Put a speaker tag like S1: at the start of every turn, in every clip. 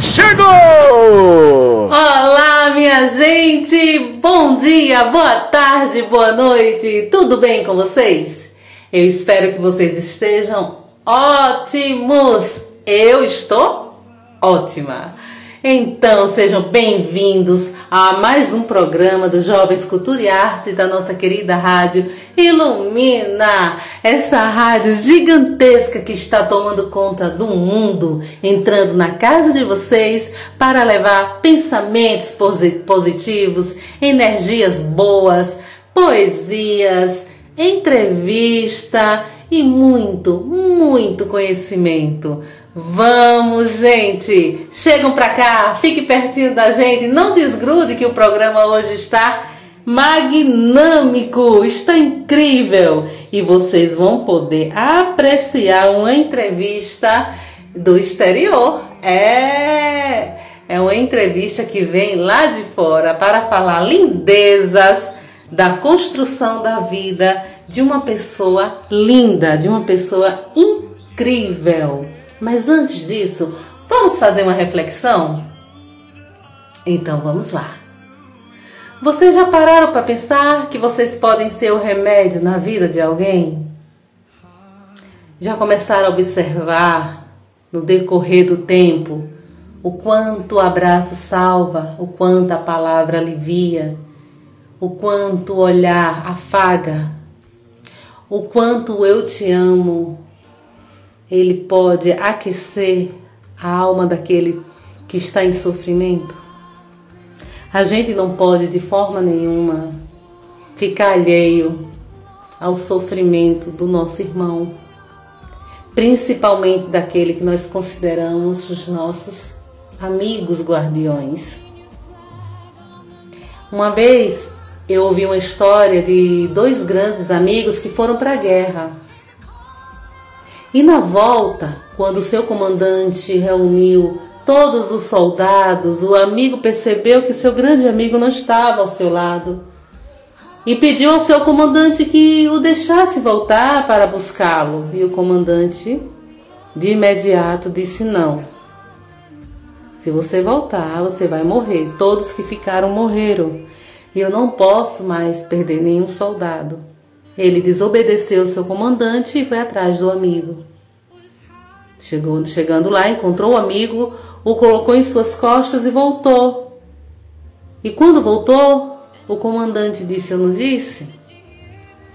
S1: Chegou!
S2: Olá, minha gente! Bom dia, boa tarde, boa noite! Tudo bem com vocês? Eu espero que vocês estejam ótimos! Eu estou ótima! Então sejam bem-vindos a mais um programa do Jovens Cultura e Arte da nossa querida rádio Ilumina, essa rádio gigantesca que está tomando conta do mundo, entrando na casa de vocês para levar pensamentos posi- positivos, energias boas, poesias, entrevista e muito, muito conhecimento. Vamos, gente! Chegam pra cá, fique pertinho da gente, não desgrude que o programa hoje está magnâmico, está incrível e vocês vão poder apreciar uma entrevista do exterior. É, é uma entrevista que vem lá de fora para falar lindezas da construção da vida de uma pessoa linda, de uma pessoa incrível. Mas antes disso, vamos fazer uma reflexão? Então vamos lá. Vocês já pararam para pensar que vocês podem ser o remédio na vida de alguém? Já começaram a observar no decorrer do tempo o quanto o abraço salva, o quanto a palavra alivia, o quanto o olhar afaga, o quanto eu te amo ele pode aquecer a alma daquele que está em sofrimento? A gente não pode de forma nenhuma ficar alheio ao sofrimento do nosso irmão, principalmente daquele que nós consideramos os nossos amigos guardiões. Uma vez eu ouvi uma história de dois grandes amigos que foram para a guerra. E na volta, quando o seu comandante reuniu todos os soldados, o amigo percebeu que o seu grande amigo não estava ao seu lado e pediu ao seu comandante que o deixasse voltar para buscá-lo. E o comandante, de imediato, disse: Não. Se você voltar, você vai morrer. Todos que ficaram morreram. E eu não posso mais perder nenhum soldado. Ele desobedeceu seu comandante e foi atrás do amigo. Chegou, chegando lá, encontrou o amigo, o colocou em suas costas e voltou. E quando voltou, o comandante disse: Eu não disse?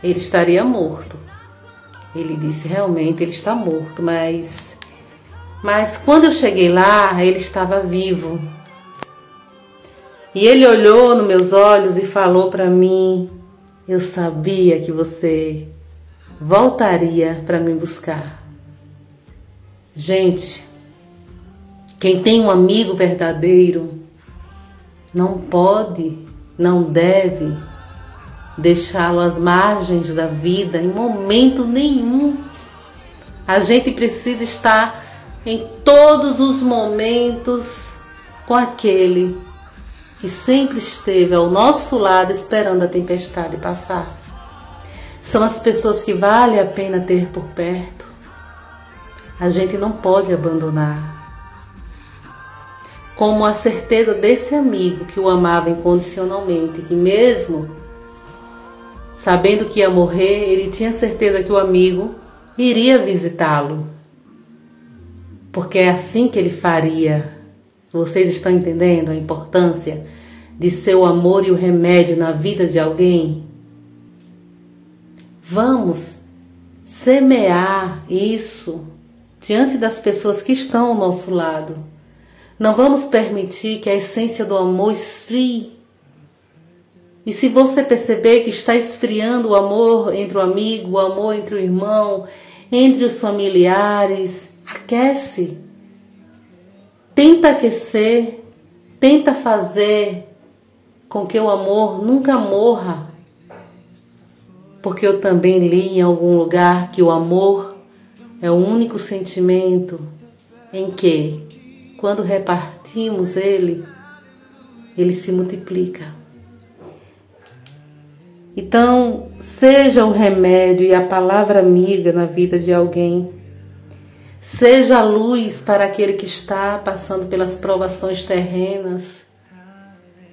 S2: Ele estaria morto. Ele disse: Realmente, ele está morto, mas. Mas quando eu cheguei lá, ele estava vivo. E ele olhou nos meus olhos e falou para mim: Eu sabia que você voltaria para me buscar. Gente, quem tem um amigo verdadeiro não pode, não deve deixá-lo às margens da vida em momento nenhum. A gente precisa estar em todos os momentos com aquele que sempre esteve ao nosso lado esperando a tempestade passar. São as pessoas que vale a pena ter por perto. A gente não pode abandonar. Como a certeza desse amigo que o amava incondicionalmente, que mesmo sabendo que ia morrer, ele tinha certeza que o amigo iria visitá-lo. Porque é assim que ele faria Vocês estão entendendo a importância de ser o amor e o remédio na vida de alguém? Vamos semear isso diante das pessoas que estão ao nosso lado. Não vamos permitir que a essência do amor esfrie. E se você perceber que está esfriando o amor entre o amigo, o amor entre o irmão, entre os familiares, aquece. Tenta aquecer, tenta fazer com que o amor nunca morra. Porque eu também li em algum lugar que o amor é o único sentimento em que, quando repartimos ele, ele se multiplica. Então, seja o remédio e a palavra amiga na vida de alguém. Seja a luz para aquele que está passando pelas provações terrenas.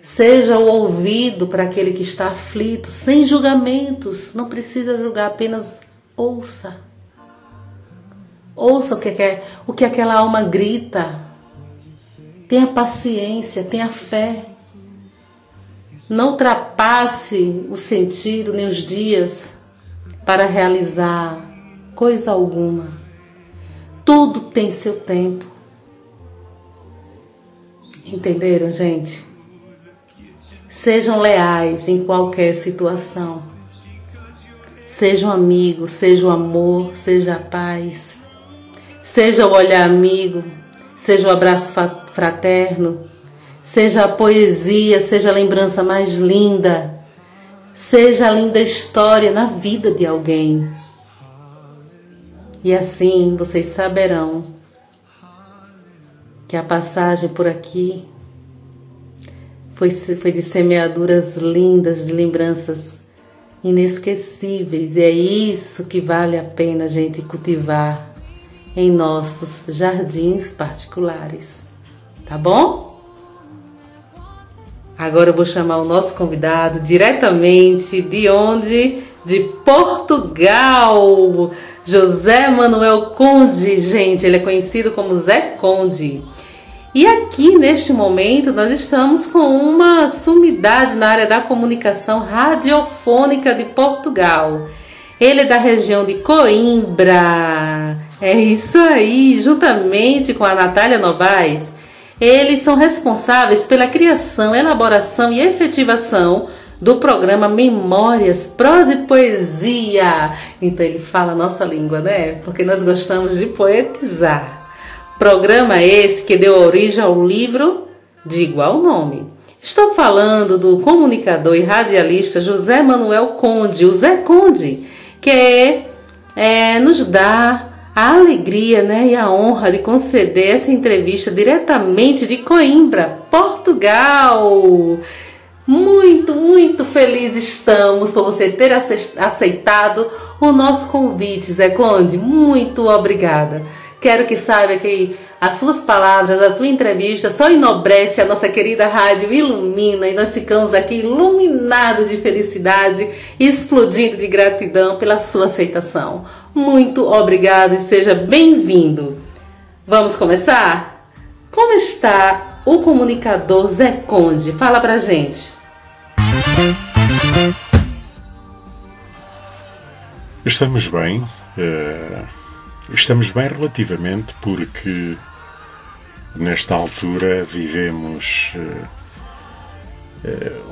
S2: Seja o ouvido para aquele que está aflito, sem julgamentos. Não precisa julgar, apenas ouça. Ouça o que, é, o que aquela alma grita. Tenha paciência, tenha fé. Não ultrapasse o sentido nem os dias para realizar coisa alguma. Tudo tem seu tempo. Entenderam, gente? Sejam leais em qualquer situação. Seja um amigo, seja o amor, seja a paz, seja o olhar amigo, seja o abraço fraterno, seja a poesia, seja a lembrança mais linda, seja a linda história na vida de alguém. E assim vocês saberão que a passagem por aqui foi, foi de semeaduras lindas, de lembranças inesquecíveis, e é isso que vale a pena a gente cultivar em nossos jardins particulares. Tá bom? Agora eu vou chamar o nosso convidado diretamente de onde? De Portugal. José Manuel Conde, gente, ele é conhecido como Zé Conde. E aqui neste momento nós estamos com uma sumidade na área da comunicação radiofônica de Portugal. Ele é da região de Coimbra. É isso aí, juntamente com a Natália Novaes. Eles são responsáveis pela criação, elaboração e efetivação do programa Memórias, Prosa e Poesia. Então ele fala a nossa língua, né? Porque nós gostamos de poetizar. Programa esse que deu origem ao livro de igual nome. Estou falando do comunicador e radialista José Manuel Conde, o Zé Conde, que é, é, nos dá a alegria né, e a honra de conceder essa entrevista diretamente de Coimbra, Portugal. Muito, muito felizes estamos por você ter aceitado o nosso convite, Zé Conde. Muito obrigada. Quero que saiba que as suas palavras, a sua entrevista só enobrece a nossa querida rádio, ilumina e nós ficamos aqui iluminados de felicidade explodindo de gratidão pela sua aceitação. Muito obrigado e seja bem-vindo. Vamos começar? Como está o comunicador Zé Conde? Fala pra gente.
S3: Estamos bem. Uh Estamos bem relativamente porque nesta altura vivemos uh,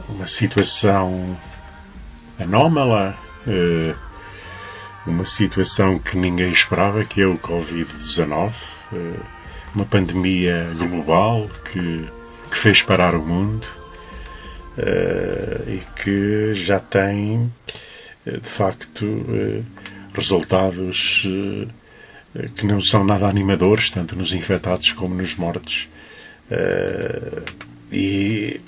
S3: uma situação anómala, uma situação que ninguém esperava, que é o Covid-19, uma pandemia global que, que, fez parar o mundo e que já tem de facto resultados eh, que não são nada animadores, tanto nos infectados como nos mortos, eh, e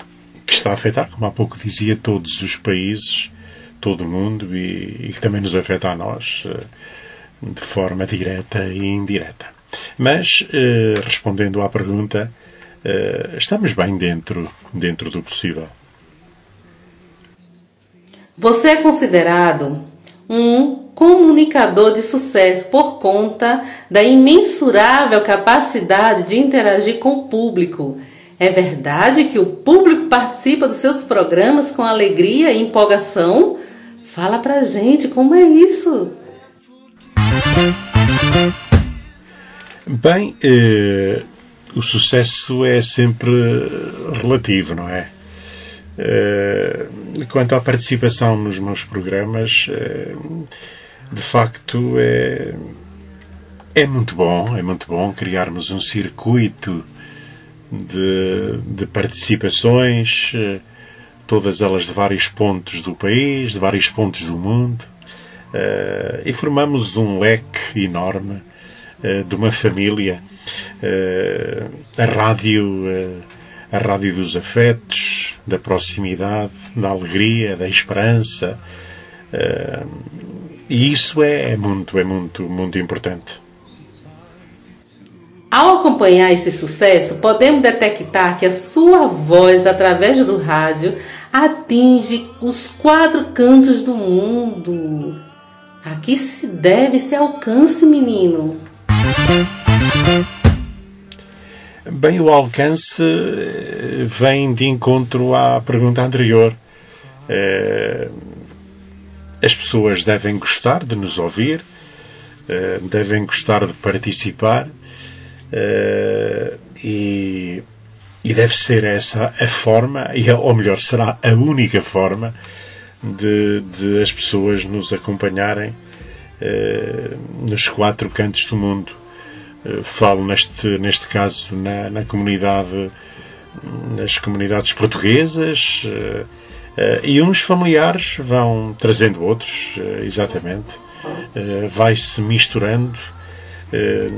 S3: que está a afetar, como há pouco dizia, todos os países, todo o mundo, e, que também nos afeta a nós eh, de forma direta e indireta. Mas, respondendo à pergunta, estamos bem dentro, dentro do possível.
S2: Você é considerado um comunicador de sucesso por conta da imensurável capacidade de interagir com o público. É verdade que o público participa dos seus programas com alegria e empolgação? Fala pra gente como é isso.
S3: Bem, eh, o sucesso é sempre relativo, não é? Eh, quanto à participação nos meus programas, eh, de facto é, é muito bom, é muito bom criarmos um circuito de, de participações, eh, todas elas de vários pontos do país, de vários pontos do mundo, e formamos um leque enorme de uma família. A rádio, a rádio dos afetos, da proximidade, da alegria, da esperança. e isso é, é muito, é muito, muito importante.
S2: Ao acompanhar esse sucesso, podemos detectar que a sua voz, através do rádio, atinge os quatro cantos do mundo. A que se deve esse alcance, menino?
S3: Bem, o alcance eh, vem de encontro à pergunta anterior. Eh, as pessoas devem gostar de nos ouvir, eh, devem gostar de participar e, e, deve ser essa a forma, ou melhor, será a única forma de, de as pessoas nos acompanharem nos quatro cantos do mundo. Uh, falo neste, neste caso na, na comunidade, nas comunidades portuguesas e uns familiares vão trazendo outros, exatamente. Vai-se misturando eh,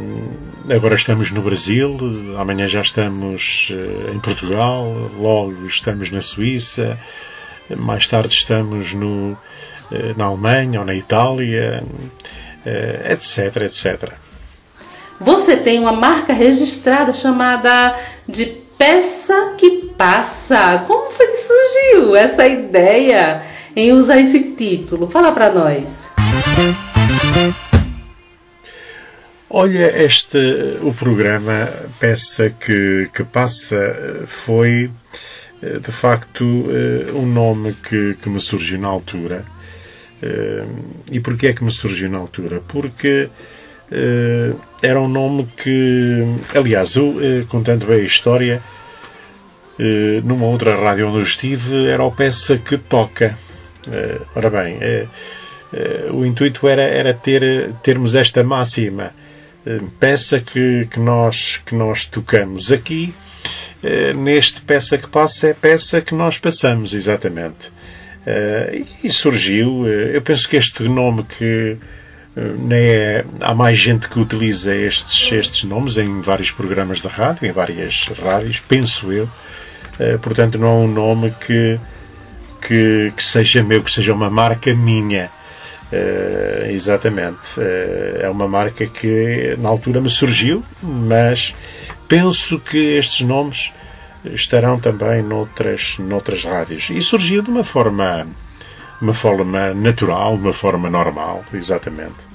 S3: agora estamos no Brasil, amanhã já estamos eh, em Portugal, logo estamos na Suíça, mais tarde estamos no, eh, na Alemanha ou na Itália, etc, etc.
S2: Você tem uma marca registrada chamada de Peça que Passa. Como foi que surgiu essa ideia em usar esse título? Fala para nós.
S3: Olha, este, o programa Peça que, que Passa foi, eh, de facto, eh, um nome que, que me surgiu na altura. Eh, e porquê é que me surgiu na altura? Porque era um nome que, aliás, eu, contando bem a história, numa outra rádio onde eu estive, era o Peça que Toca. Ora bem, o intuito era, era ter, termos esta máxima eh, peça que, que, nós, que nós tocamos aqui. Eh, neste peça que passa é peça que nós passamos, exatamente. Eh, e surgiu, eu penso que este nome que é, há mais gente que utiliza estes, estes nomes em vários programas de rádio, em várias rádios, penso eu. Portanto, não é um nome que, que, que seja meu, que seja uma marca minha. Uh, exatamente. Uh, é uma marca que na altura me surgiu, mas penso que estes nomes estarão também noutras, noutras rádios. E surgiu de uma forma, uma forma natural, uma forma normal, exatamente.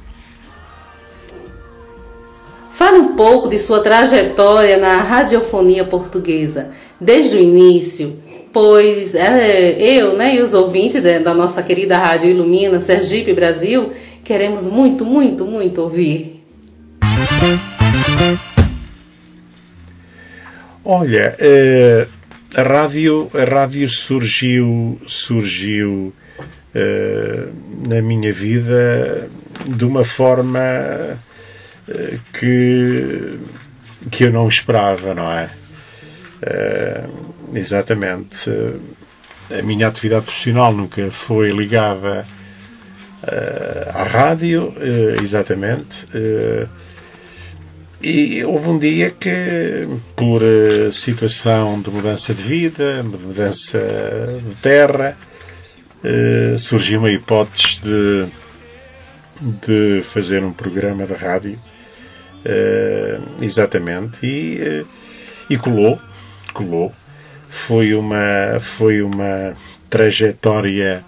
S2: Fale um pouco de sua trajetória na radiofonia portuguesa. Desde o início, pois é, eu né, e os ouvintes da nossa querida Rádio Ilumina, Sergipe Brasil, queremos muito, muito, muito ouvir.
S3: Olha, eh, a rádio, a rádio surgiu, surgiu na minha vida de uma forma eh, que, que eu não esperava, não é? exatamente. A minha atividade profissional nunca foi ligada à rádio, exatamente. E houve um dia que, por situação de mudança de vida, mudança de terra, surgiu uma hipótese de, de fazer um programa de rádio. exatamente. E, e colou, colou foi uma, foi uma trajetória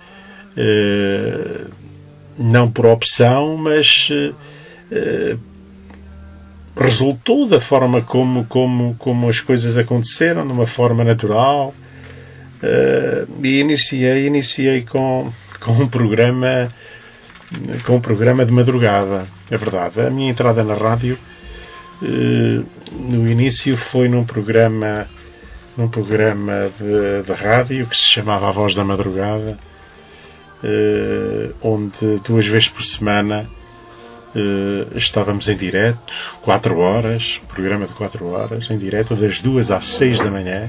S3: eh, não por opção, mas eh, resultou da forma como, como, como as coisas aconteceram, de uma forma natural. Uh, e iniciei, iniciei com, com um programa com um programa de madrugada. É verdade. A minha entrada na rádio uh, no início foi num programa num programa de, de rádio que se chamava A Voz da Madrugada, uh, onde duas vezes por semana estávamos em direto, 4 horas, programa de 4 horas, em direto, das 2 às 6 da manhã,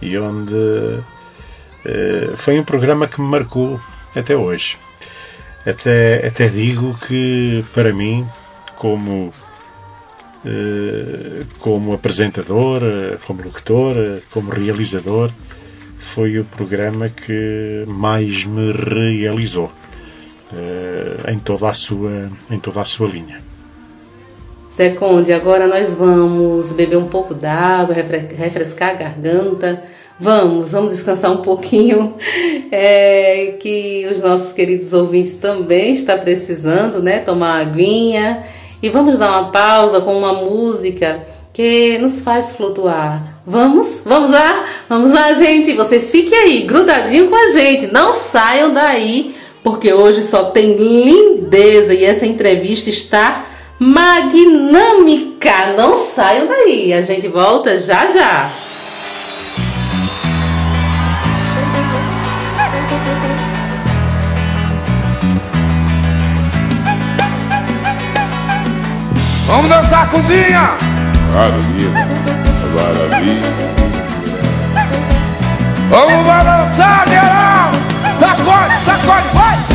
S3: e onde uh, foi um programa que me marcou até hoje. Até, até digo que, para mim, como, uh, como apresentador, como locutor, como realizador, foi o programa que mais me realizou uh, em, toda a sua, em toda a sua linha.
S2: Zé Conde, agora nós vamos beber um pouco d'água, refrescar a garganta. Vamos, vamos descansar um pouquinho, é, que os nossos queridos ouvintes também estão precisando, né? Tomar aguinha. E vamos dar uma pausa com uma música que nos faz flutuar. Vamos? Vamos lá? Vamos lá, gente. Vocês fiquem aí, grudadinho com a gente. Não saiam daí porque hoje só tem lindeza e essa entrevista está magnâmica. Não saiam daí, a gente volta já já.
S4: Vamos dançar cozinha!
S5: Maravilha, maravilha.
S4: Vamos balançar, geral! Sacode, sacode, vai!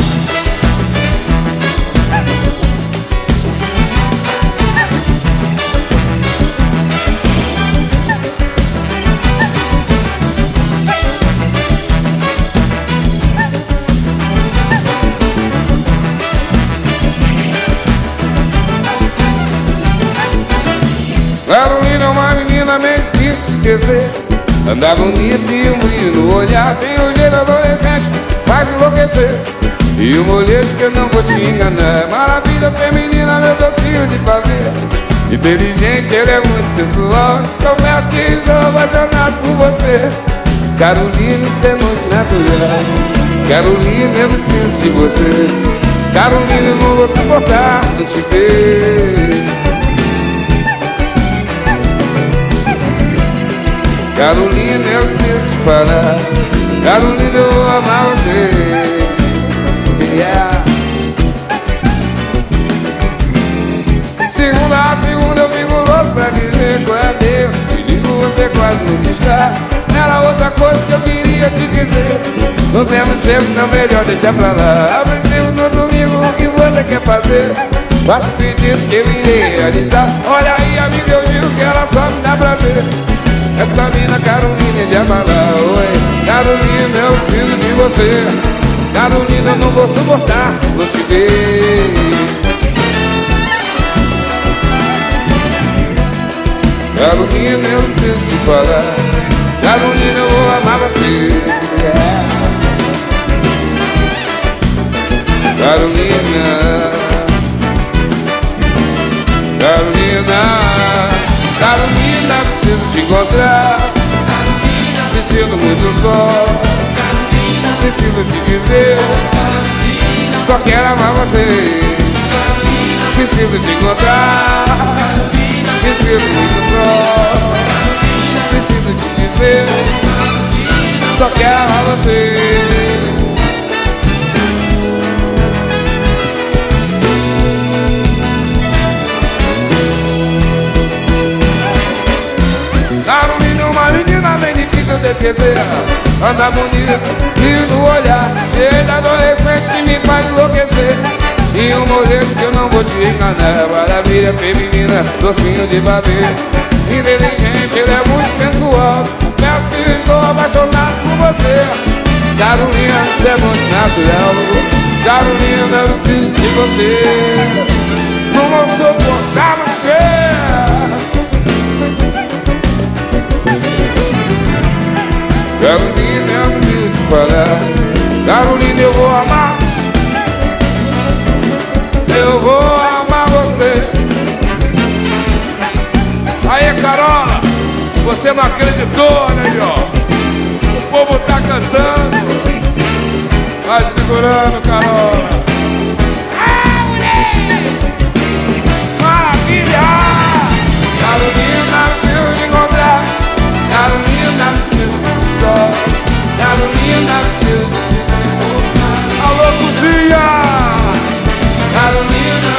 S4: Esquecer. Andar bonito e um brilho no olhar Tem o jeito adolescente faz enlouquecer. E o molejo que eu não vou te enganar. Maravilha feminina, meu docinho de pavê Inteligente, ele é muito sensual. Te confesso que estou apaixonado por você? Carolina, isso é muito natural. Carolina, eu preciso de você. Carolina, eu não vou suportar não te ver Carolina, eu preciso te falar. Carolina, eu vou amar você. Yeah. Segunda a segunda eu fico louco pra viver com a Deus. Me ligo, você quase não está. Era outra coisa que eu queria te dizer. Não temos tempo, não melhor deixar pra lá. Aprecio no domingo o que você quer fazer? Faço pedido que eu irei realizar. Olha aí, amiga, eu digo que ela só me dá prazer essa mina Carolina de Abalá, oi Carolina, eu preciso de você. Carolina, não vou suportar não te ver. Carolina, eu preciso te falar. Carolina, eu vou amar você. Carolina. Carolina Carolina, preciso te encontrar. Preciso muito sol Preciso te dizer. Só quero amar você. Preciso te encontrar. Preciso muito sol Preciso te dizer. Só quero amar você esquecer Anda bonito, brilho no olhar Cheio adolescente que me faz enlouquecer. E um molejo que eu não vou te enganar. Maravilha feminina, docinho de baber. Inteligente, ele é muito sensual. Peço que estou apaixonado por você. Carolina, isso é muito natural. Carolina, eu preciso de você. Não vou suportar mais Carolina, eu preciso te falar Carolina, eu vou amar Eu vou amar você Você não acreditou, né, ó? O povo tá cantando. Vai segurando, Carola. Maravilha! Carolina, preciso de encontrar. Carolina, preciso de só. Carolina nasceu do desembocar Alô, cozinha! Carolina,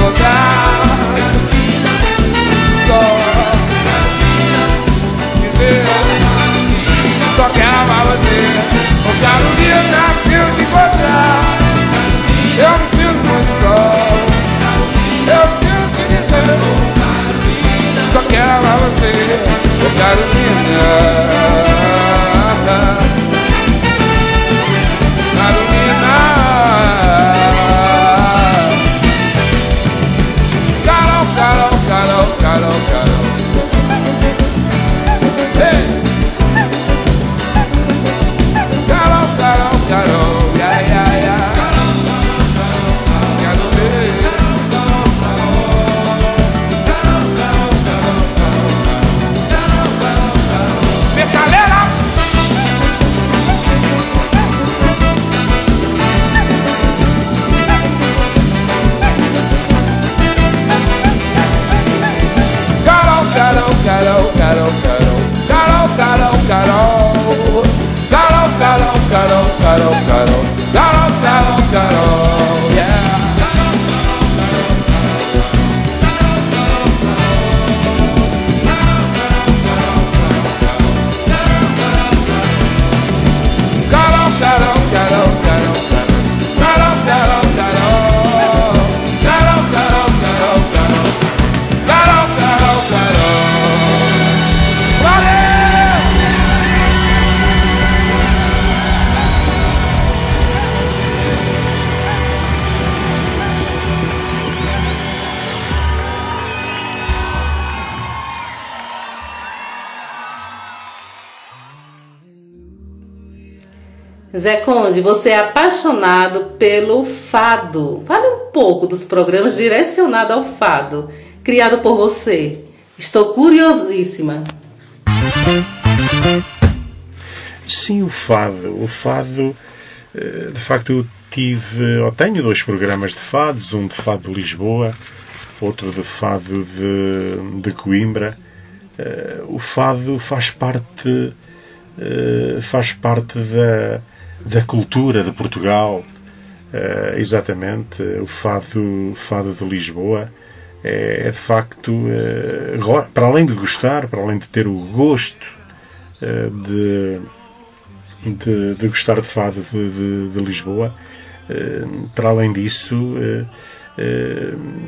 S4: voltar Carolina, só Carolina, dizer Só quero ama você Carolina nasceu de encontrar Eu me sinto muito só Eu me sinto de dizer Só que ama você Carolina
S2: você é apaixonado pelo fado. Fale um pouco dos programas direcionados ao fado, criado por você. Estou curiosíssima.
S3: Sim, o fado. O fado, eh, de facto, eu tive, ou tenho dois programas de fados, um de fado de Lisboa, outro de fado de, de Coimbra. Eh, O fado faz parte, eh, faz parte da, da cultura de Portugal. Eh, exatamente, o fado, o fado de Lisboa é, é de facto, go- para além de gostar, para além de ter o gosto eh, de, de, de gostar de fado de, de- de Lisboa. Para além disso,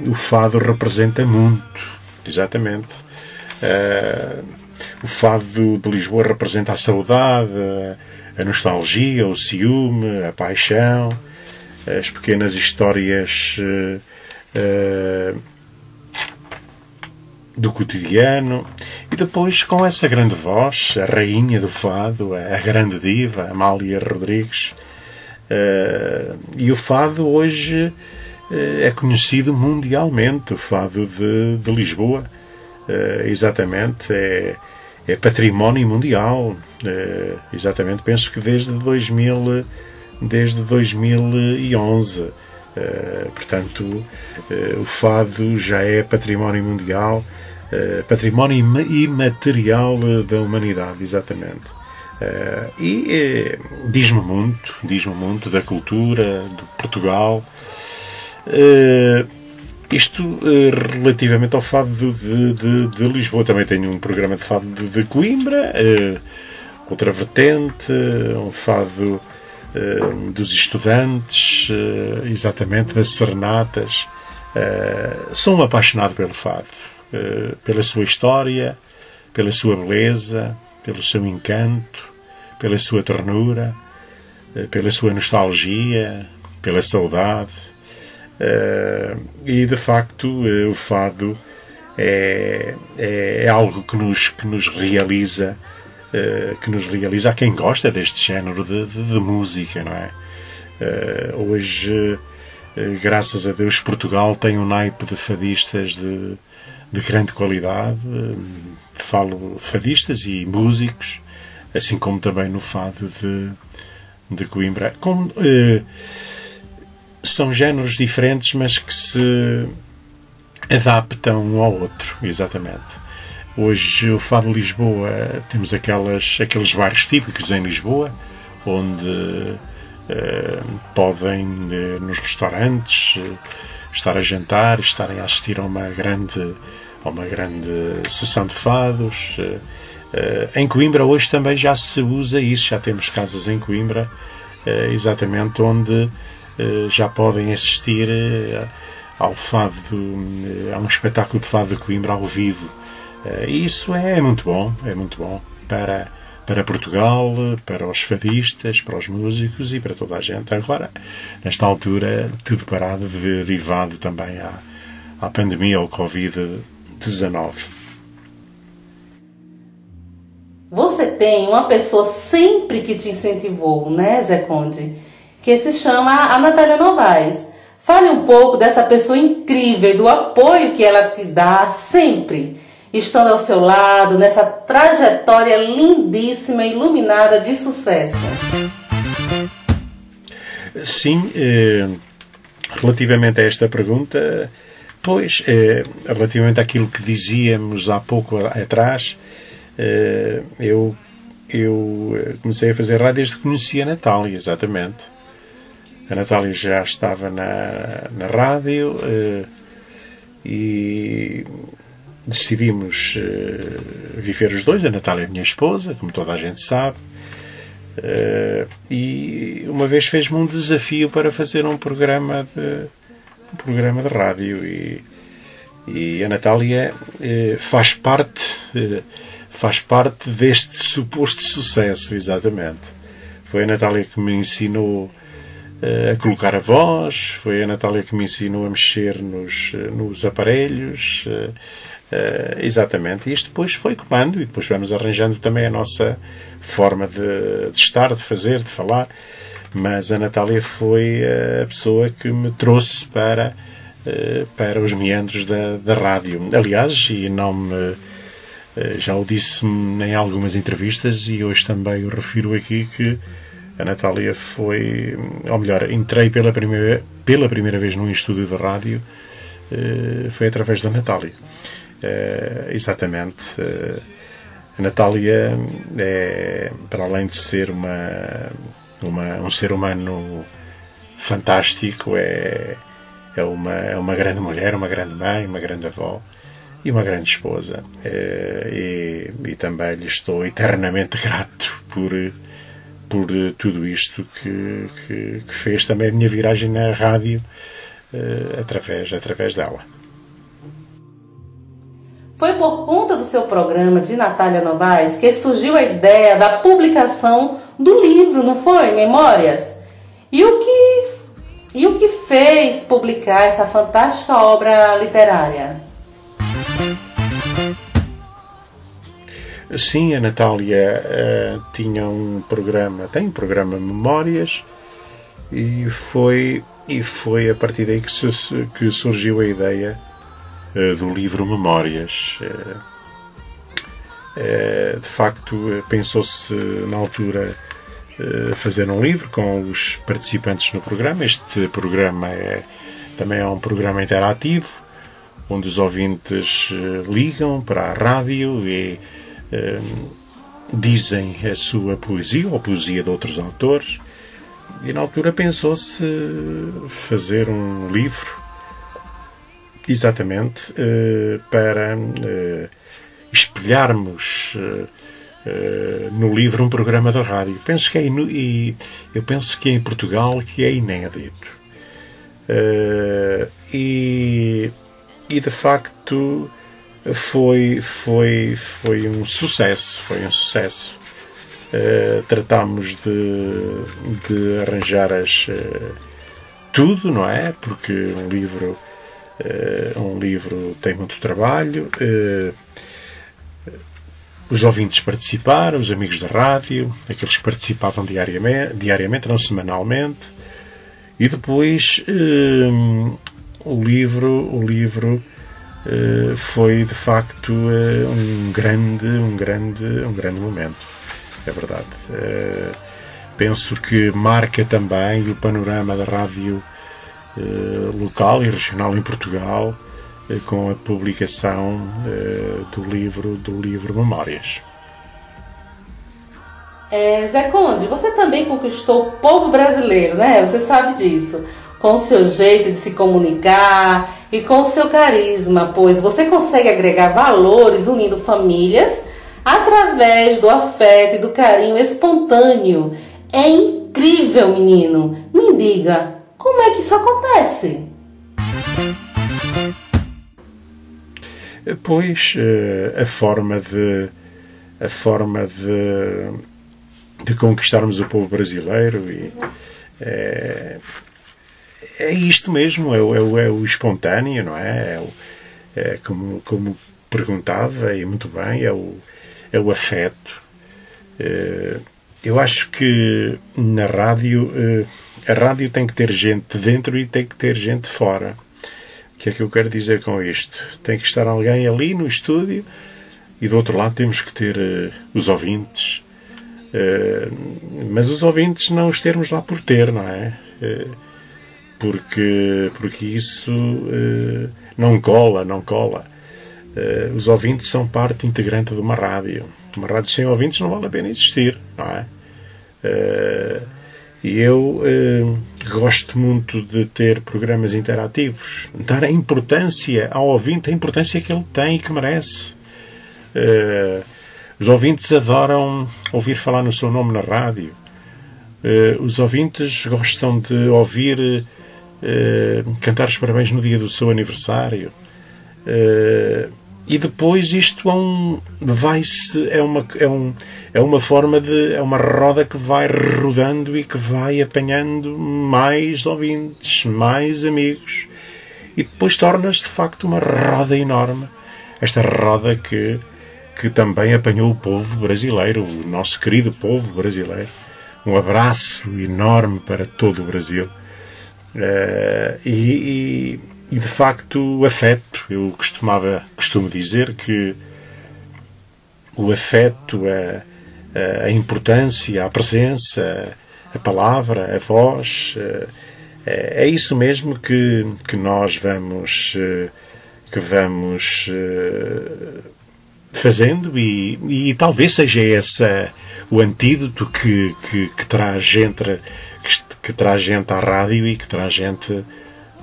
S3: o fado representa muito, exatamente. O fado de Lisboa representa a saudade, a- nostalgia, o ciúme, a paixão, as pequenas histórias eh, do cotidiano e depois com essa grande voz, a rainha do fado, a grande diva, Amália Rodrigues. Eh, e o fado hoje eh, é conhecido mundialmente, o fado de, de Lisboa. Exatamente, é, é património mundial. Eh, exatamente, penso que desde 2000, desde 2011. Eh, portanto, eh, o fado já é património mundial, eh, património ima- imaterial da humanidade, exatamente. Eh, e diz-me muito, diz-me muito da cultura, de Portugal. Eh, isto eh, relativamente ao fado de, de- de- Lisboa. Também tenho um programa de fado de, Coimbra, eh, outra vertente, um fado eh, dos estudantes, eh, exatamente das serenatas. Eh, sou um apaixonado pelo fado, eh, pela sua história, pela sua beleza, pelo seu encanto, pela sua ternura, eh, pela sua nostalgia, pela saudade. Eh, e de facto eh, o fado é, é, é algo que nos, que nos realiza eh, que nos realiza a quem gosta deste género de, de- de música, não é? Hoje, graças a Deus, Portugal tem um naipe de fadistas de, de grande qualidade. Falo fadistas e músicos, assim como também no fado de, de Coimbra. Com, eh, são géneros diferentes, mas que se adaptam um ao outro, exatamente. Hoje, o Fado de Lisboa, temos aquelas, aqueles bares típicos em Lisboa, onde eh, podem, eh, nos restaurantes, eh, estar a jantar, estarem a assistir a uma grande, a uma grande sessão de fados. em Coimbra, hoje também já se usa isso, já temos casas em Coimbra, exatamente onde já podem assistir ao fado, a um espetáculo de fado de Coimbra ao vivo. E isso é muito bom, é muito bom para para Portugal, para os fadistas, para os músicos e para toda a gente. Agora, nesta altura, tudo parado, derivado também à, à pandemia, ao Covid-19.
S2: Você tem uma pessoa sempre que te incentivou, né, Zé Conde? Que se chama a Natália Novaes. Fale um pouco dessa pessoa incrível e do apoio que ela te dá sempre estando ao seu lado nessa trajetória lindíssima, iluminada de sucesso?
S3: Sim, eh, relativamente a esta pergunta, pois, eh, relativamente àquilo que dizíamos há pouco atrás, eh, eu, eu comecei a fazer rádio desde que conheci a Natália, exatamente. A Natália já estava na, na rádio e decidimos uh, viver os dois. A Natália é minha esposa, como toda a gente sabe. Uh, e uma vez fez-me um desafio para fazer um programa de, um programa de rádio. E, e a Natália faz parte faz parte deste suposto sucesso, exatamente. Foi a Natália que me ensinou a colocar a voz, foi a Natália que me ensinou a mexer nos, nos aparelhos, Uh, exatamente. E isto depois foi comando e depois vamos arranjando também a nossa forma de, de, estar, de fazer, de falar. Mas a Natália foi a pessoa que me trouxe para, para os meandros da, da rádio. Aliás, e não me. Já o disse em algumas entrevistas e hoje também o refiro aqui que a Natália foi, ou melhor, entrei pela primeira, pela primeira vez num estúdio de rádio, foi através da Natália. Uh, exatamente. Uh, a Natália é, para além de ser uma, uma, um ser humano fantástico, é, é, uma, é uma grande mulher, uma grande mãe, uma grande avó e uma grande esposa. E, e também lhe estou eternamente grato por, por tudo isto que, que, que fez também a minha viragem na rádio através, através dela.
S2: Foi por conta do seu programa de Natália Novaes que surgiu a ideia da publicação do livro, não foi? Memórias? E o que, e o que fez publicar essa fantástica obra literária?
S3: Sim, a Natália uh, tinha um programa, tem um programa Memórias e foi, e foi a partir daí que, que surgiu a ideia eh, do livro Memórias. Eh, de facto, pensou-se na altura fazer um livro com os participantes no programa. Este programa é, também é um programa interativo, onde os ouvintes ligam para a rádio e dizem a sua poesia ou a poesia de outros autores. E na altura pensou-se fazer um livro exatamente uh, para uh, espelharmos uh, no livro um programa da rádio. Penso que é e eu penso que é em Portugal que é inédito. e, e de facto foi foi foi um sucesso, foi um sucesso. tratámos de, de arranjar as tudo, não é? Porque um livro Uh, um livro tem muito trabalho. Uh, os ouvintes participaram, os amigos da rádio, aqueles que participavam diariamente, diariamente não semanalmente. E depois uh, o livro, o livro uh, foi de facto uh, um grande, um grande, um grande momento. É verdade. Uh, penso que marca também o panorama da rádio local e regional em Portugal com a publicação do livro do livro Memórias.
S2: É, Zé Conde, você também conquistou o povo brasileiro, né? Você sabe disso. Com o seu jeito de se comunicar e com o seu carisma, pois você consegue agregar valores unindo famílias através do afeto e do carinho espontâneo. É incrível, menino. Me diga, como é que isso acontece?
S3: Pois eh, a forma de a forma de de conquistarmos o povo brasileiro e é, é isto mesmo, é, é, é, o espontâneo, não é? é, o, é como, como perguntava, e muito bem, é o, é o afeto. É, eu acho que na rádio, é, a rádio tem que ter gente dentro e tem que ter gente fora. O que é que eu quero dizer com isto? Tem que estar alguém ali no estúdio e do outro lado temos que ter uh, os ouvintes, eh, mas os ouvintes não os termos lá por ter, não é? Porque, porque isso uh, não cola, não cola. os ouvintes são parte integrante de uma rádio. Uma rádio sem ouvintes não vale a pena existir, não é? E eu gosto muito de ter programas interativos, dar a importância ao ouvinte, a importância que ele tem e que merece. Os ouvintes adoram ouvir falar no seu nome na rádio. Uh, os ouvintes gostam de ouvir uh, cantar os parabéns no dia do seu aniversário. Uh, e depois isto é um, vai-se é uma é, um, é uma forma de é uma roda que vai rodando e que vai apanhando mais ouvintes, mais amigos e depois torna-se de facto uma roda enorme. Esta roda que que também apanhou o povo brasileiro, o nosso querido povo brasileiro. Um abraço enorme para todo o Brasil. Uh, e, e, de facto o afeto, eu costumava, costumo dizer que o afeto, a, a importância, a presença, a palavra, a voz, uh, é, é isso mesmo que, que nós vamos uh, que vamos fazendo e, e talvez seja esse o antídoto que, que, que traz gente que, que, traz gente à rádio e que traz gente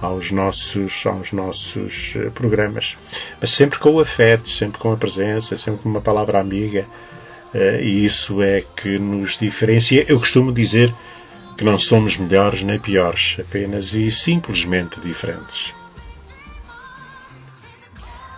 S3: aos nossos aos nossos eh, programas. Mas sempre com o afeto sempre com a presença sempre com uma palavra amiga eh, e isso é que nos diferencia. Eu costumo dizer que não somos melhores nem piores apenas e simplesmente diferentes.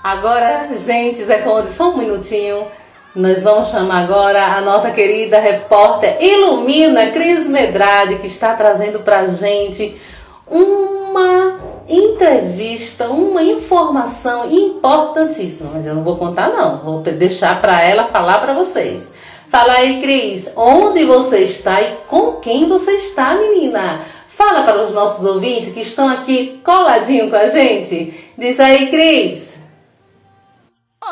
S2: Agora, gente, Zé Conde, só um minutinho. Nós vamos chamar agora a nossa querida repórter Ilumina Cris Medrade, que está trazendo pra gente uma entrevista, uma informação importantíssima. Mas eu não vou contar não, vou deixar para ela falar para vocês. Fala aí, Cris, onde você está e com quem você está, menina? Fala para os nossos ouvintes que estão aqui coladinho com a gente. Diz aí, Cris.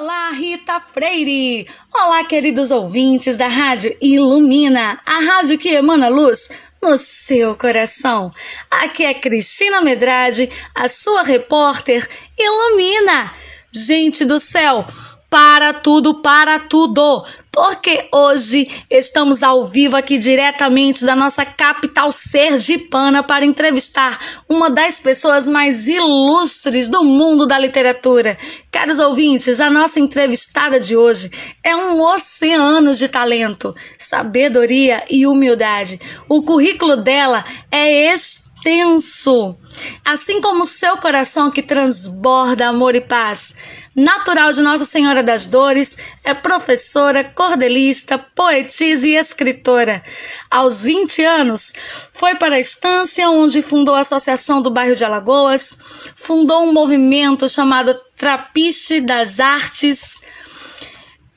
S6: Olá, Rita Freire! Olá, queridos ouvintes da Rádio Ilumina, a rádio que emana luz no seu coração. Aqui é Cristina Medrade, a sua repórter Ilumina. Gente do céu, para tudo, para tudo! Porque hoje estamos ao vivo aqui diretamente da nossa capital sergipana para entrevistar uma das pessoas mais ilustres do mundo da literatura. Caros ouvintes, a nossa entrevistada de hoje é um oceano de talento, sabedoria e humildade. O currículo dela é extenso, assim como o seu coração que transborda amor e paz natural de Nossa Senhora das Dores, é professora, cordelista, poetisa e escritora. Aos 20 anos, foi para a estância onde fundou a Associação do Bairro de Alagoas, fundou um movimento chamado Trapiche das Artes,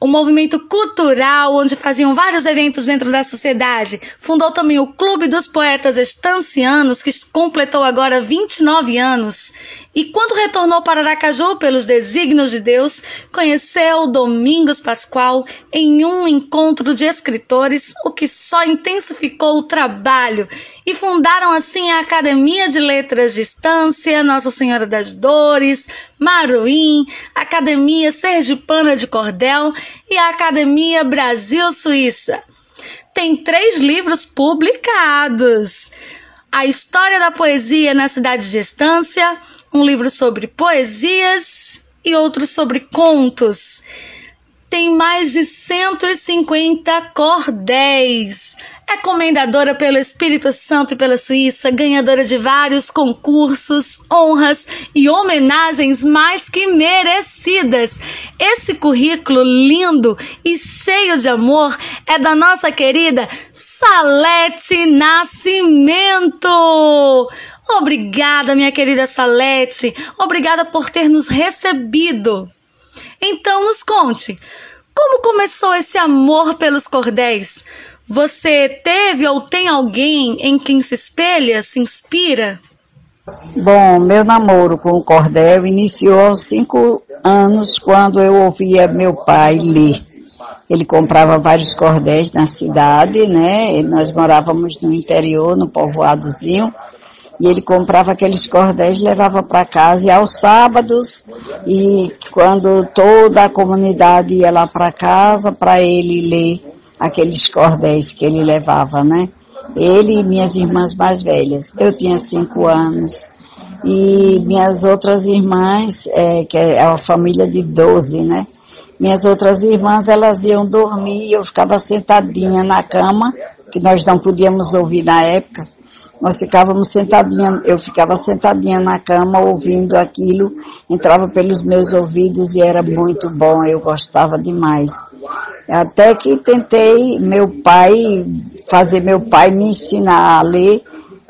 S6: um movimento cultural onde faziam vários eventos dentro da sociedade. Fundou também o Clube dos Poetas Estancianos, que completou agora 29 anos. E quando retornou para Aracaju pelos desígnios de Deus, conheceu Domingos Pascoal em um encontro de escritores, o que só intensificou o trabalho, e fundaram assim a Academia de Letras de Estância, Nossa Senhora das Dores, Maruim, Academia Sergipana de Cordel e a Academia Brasil Suíça. Tem três livros publicados. A História da Poesia na Cidade de Estância, um livro sobre poesias e outro sobre contos. Tem mais de 150 cordéis. É comendadora pelo Espírito Santo e pela Suíça, ganhadora de vários concursos, honras e homenagens mais que merecidas. Esse currículo lindo e cheio de amor é da nossa querida Salete Nascimento. Obrigada, minha querida Salete. Obrigada por ter nos recebido. Então, nos conte, como começou esse amor pelos cordéis? Você teve ou tem alguém em quem se espelha, se inspira?
S7: Bom, meu namoro com o cordel iniciou aos cinco anos, quando eu ouvia meu pai ler. Ele comprava vários cordéis na cidade, né? Nós morávamos no interior, no povoadozinho, e ele comprava aqueles cordéis, levava para casa e aos sábados e quando toda a comunidade ia lá para casa para ele ler aqueles cordéis que ele levava, né? Ele e minhas irmãs mais velhas. Eu tinha cinco anos e minhas outras irmãs, é, que é uma família de doze, né? Minhas outras irmãs, elas iam dormir, eu ficava sentadinha na cama, que nós não podíamos ouvir na época, nós ficávamos sentadinha, eu ficava sentadinha na cama ouvindo aquilo, entrava pelos meus ouvidos e era muito bom, eu gostava demais. Até que tentei meu pai, fazer meu pai me ensinar a ler,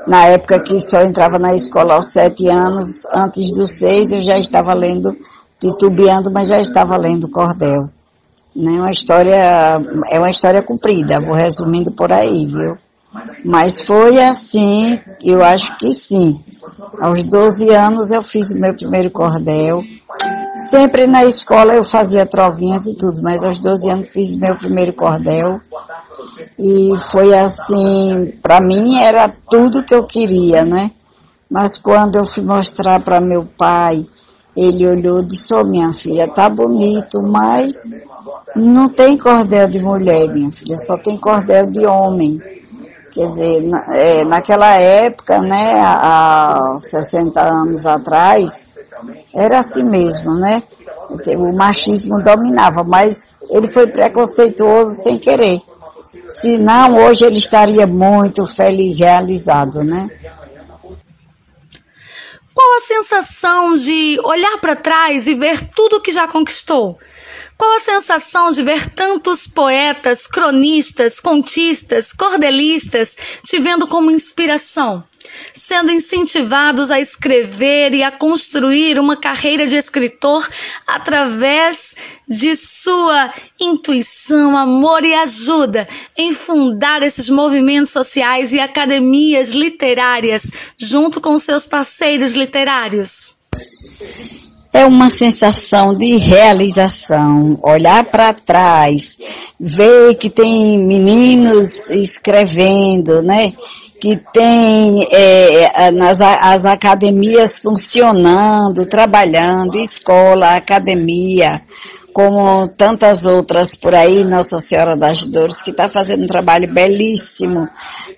S7: na época que só entrava na escola aos sete anos, antes dos seis eu já estava lendo, titubeando, mas já estava lendo cordel. Né? Uma história, é uma história comprida, vou resumindo por aí, viu? Mas foi assim, eu acho que sim. Aos 12 anos eu fiz o meu primeiro cordel. Sempre na escola eu fazia trovinhas e tudo, mas aos 12 anos fiz meu primeiro cordel. E foi assim, para mim era tudo que eu queria, né? Mas quando eu fui mostrar para meu pai, ele olhou e disse, oh, minha filha, tá bonito, mas não tem cordel de mulher, minha filha, só tem cordel de homem. Quer dizer, na, é, naquela época, né, há 60 anos atrás, era assim mesmo, né? O machismo dominava, mas ele foi preconceituoso sem querer. Senão, hoje ele estaria muito feliz, realizado, né?
S6: Qual a sensação de olhar para trás e ver tudo que já conquistou? Qual a sensação de ver tantos poetas, cronistas, contistas, cordelistas te vendo como inspiração? Sendo incentivados a escrever e a construir uma carreira de escritor através de sua intuição, amor e ajuda em fundar esses movimentos sociais e academias literárias junto com seus parceiros literários
S7: é uma sensação de realização, olhar para trás, ver que tem meninos escrevendo, né? Que tem é, nas, as academias funcionando, trabalhando, escola, academia, como tantas outras por aí, Nossa Senhora das Dores, que está fazendo um trabalho belíssimo,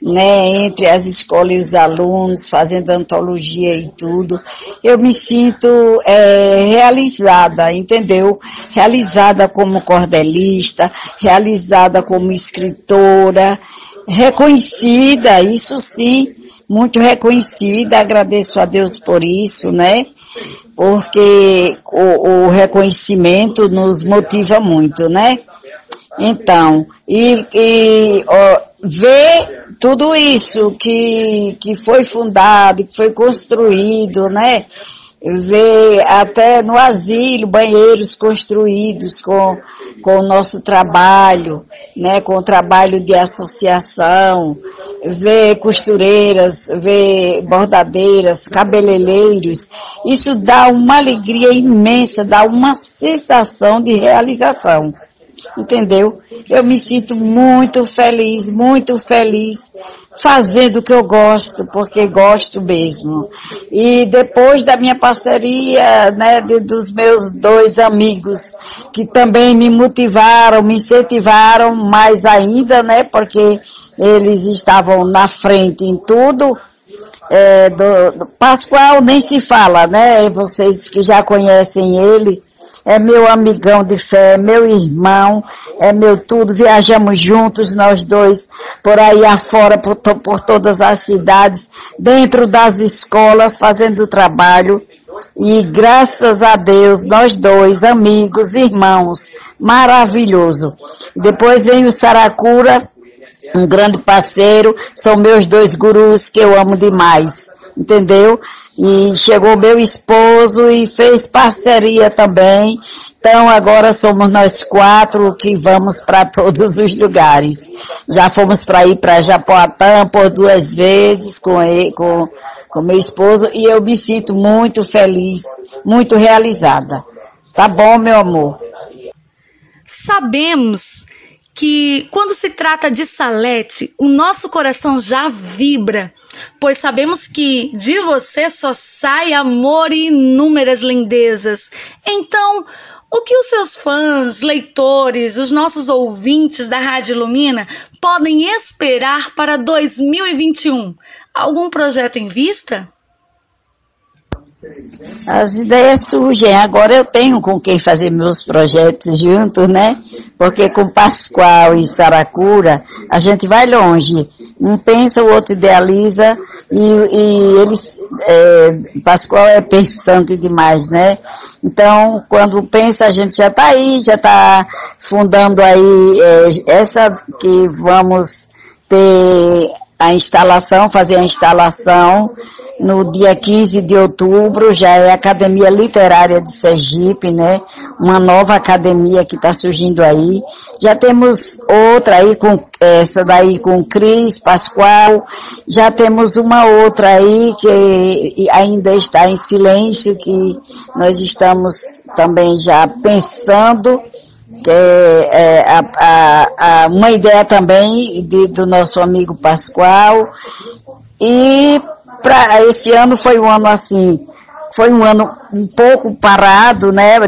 S7: né, entre as escolas e os alunos, fazendo antologia e tudo. Eu me sinto é, realizada, entendeu? Realizada como cordelista, realizada como escritora, reconhecida, isso sim, muito reconhecida, agradeço a Deus por isso, né? Porque o, o reconhecimento nos motiva muito, né? Então, e, e ó, ver tudo isso que, que foi fundado, que foi construído, né? Ver até no asilo banheiros construídos com, com o nosso trabalho, né, com o trabalho de associação, ver costureiras, ver bordadeiras, cabeleireiros, isso dá uma alegria imensa, dá uma sensação de realização. Entendeu? Eu me sinto muito feliz, muito feliz fazendo o que eu gosto, porque gosto mesmo. E depois da minha parceria, né, de, dos meus dois amigos, que também me motivaram, me incentivaram mais ainda, né, porque eles estavam na frente em tudo. É, do, do Pascoal nem se fala, né? Vocês que já conhecem ele, é meu amigão de fé, meu irmão, é meu tudo. Viajamos juntos, nós dois, por aí afora, por, por todas as cidades, dentro das escolas, fazendo trabalho. E graças a Deus, nós dois, amigos, irmãos, maravilhoso. Depois vem o Saracura, um grande parceiro, são meus dois gurus que eu amo demais, entendeu? E chegou meu esposo e fez parceria também. Então agora somos nós quatro que vamos para todos os lugares. Já fomos para ir para Japoatã por duas vezes com, ele, com, com meu esposo e eu me sinto muito feliz, muito realizada. Tá bom, meu amor?
S6: Sabemos que quando se trata de Salete, o nosso coração já vibra, pois sabemos que de você só sai amor e inúmeras lindezas. Então, o que os seus fãs, leitores, os nossos ouvintes da Rádio Lumina podem esperar para 2021? Algum projeto em vista?
S7: As ideias surgem. Agora eu tenho com quem fazer meus projetos juntos, né? Porque com Pascoal e Saracura, a gente vai longe. Um pensa, o outro idealiza, e, e eles, é, Pascoal é pensante demais, né? Então, quando pensa, a gente já está aí, já está fundando aí é, essa que vamos ter a instalação, fazer a instalação no dia 15 de outubro, já é a Academia Literária de Sergipe, né? Uma nova academia que está surgindo aí. Já temos outra aí com essa daí com Cris Pascoal. Já temos uma outra aí que ainda está em silêncio, que nós estamos também já pensando que é, é a, a, a, uma ideia também de, do nosso amigo Pascoal. E para esse ano foi um ano assim, foi um ano um pouco parado, né,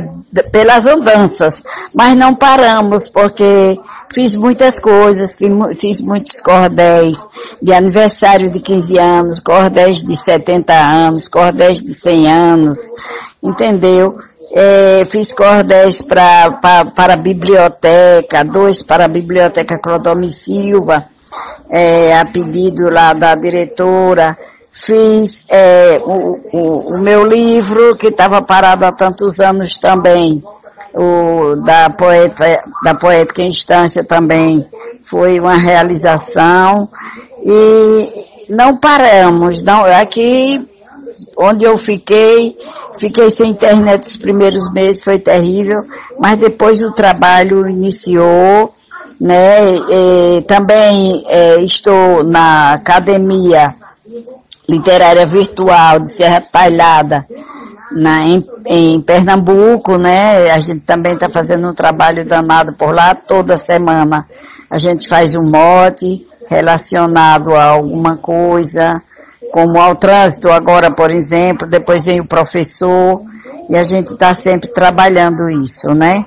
S7: pelas andanças, mas não paramos porque fiz muitas coisas, fiz, fiz muitos cordéis de aniversário de 15 anos, cordéis de 70 anos, cordéis de 100 anos, entendeu? É, fiz cordéis pra, pra, para a biblioteca, dois para a biblioteca Clodomir Silva, é, a pedido lá da diretora, fiz é, o, o, o, meu livro, que estava parado há tantos anos também, o da poeta, da poética instância também. Foi uma realização. E não paramos, não, aqui onde eu fiquei, fiquei sem internet os primeiros meses, foi terrível, mas depois o trabalho iniciou, né, e, também é, estou na academia literária virtual de Serra Talhada, na, em, em Pernambuco, né? A gente também está fazendo um trabalho danado por lá toda semana. A gente faz um mote relacionado a alguma coisa, como ao trânsito agora, por exemplo, depois vem o professor, e a gente está sempre trabalhando isso, né?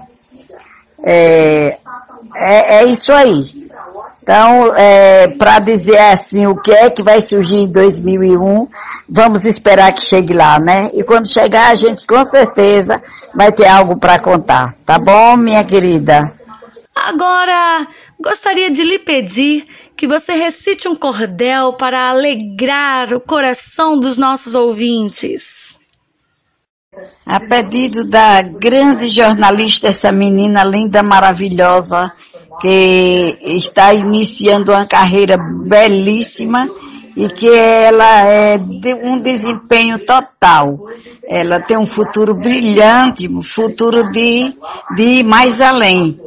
S7: É, é, é isso aí. Então, é, para dizer assim o que é que vai surgir em 2001, vamos esperar que chegue lá, né? E quando chegar, a gente com certeza vai ter algo para contar. Tá bom, minha querida?
S6: Agora, gostaria de lhe pedir que você recite um cordel para alegrar o coração dos nossos ouvintes.
S7: A pedido da grande jornalista, essa menina linda, maravilhosa, que está iniciando uma carreira belíssima e que ela é de um desempenho total. Ela tem um futuro brilhante, um futuro de, de ir mais além.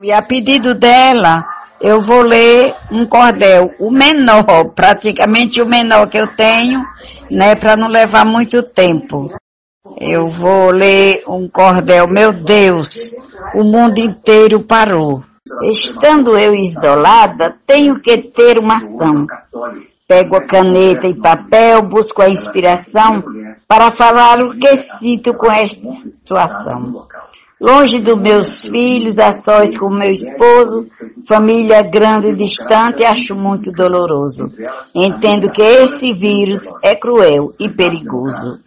S7: E a pedido dela, eu vou ler um cordel, o menor, praticamente o menor que eu tenho, né, para não levar muito tempo. Eu vou ler um cordel, meu Deus, o mundo inteiro parou. Estando eu isolada, tenho que ter uma ação. Pego a caneta e papel, busco a inspiração para falar o que sinto com esta situação. Longe dos meus filhos, a sós com meu esposo, família grande e distante, acho muito doloroso. Entendo que esse vírus é cruel e perigoso.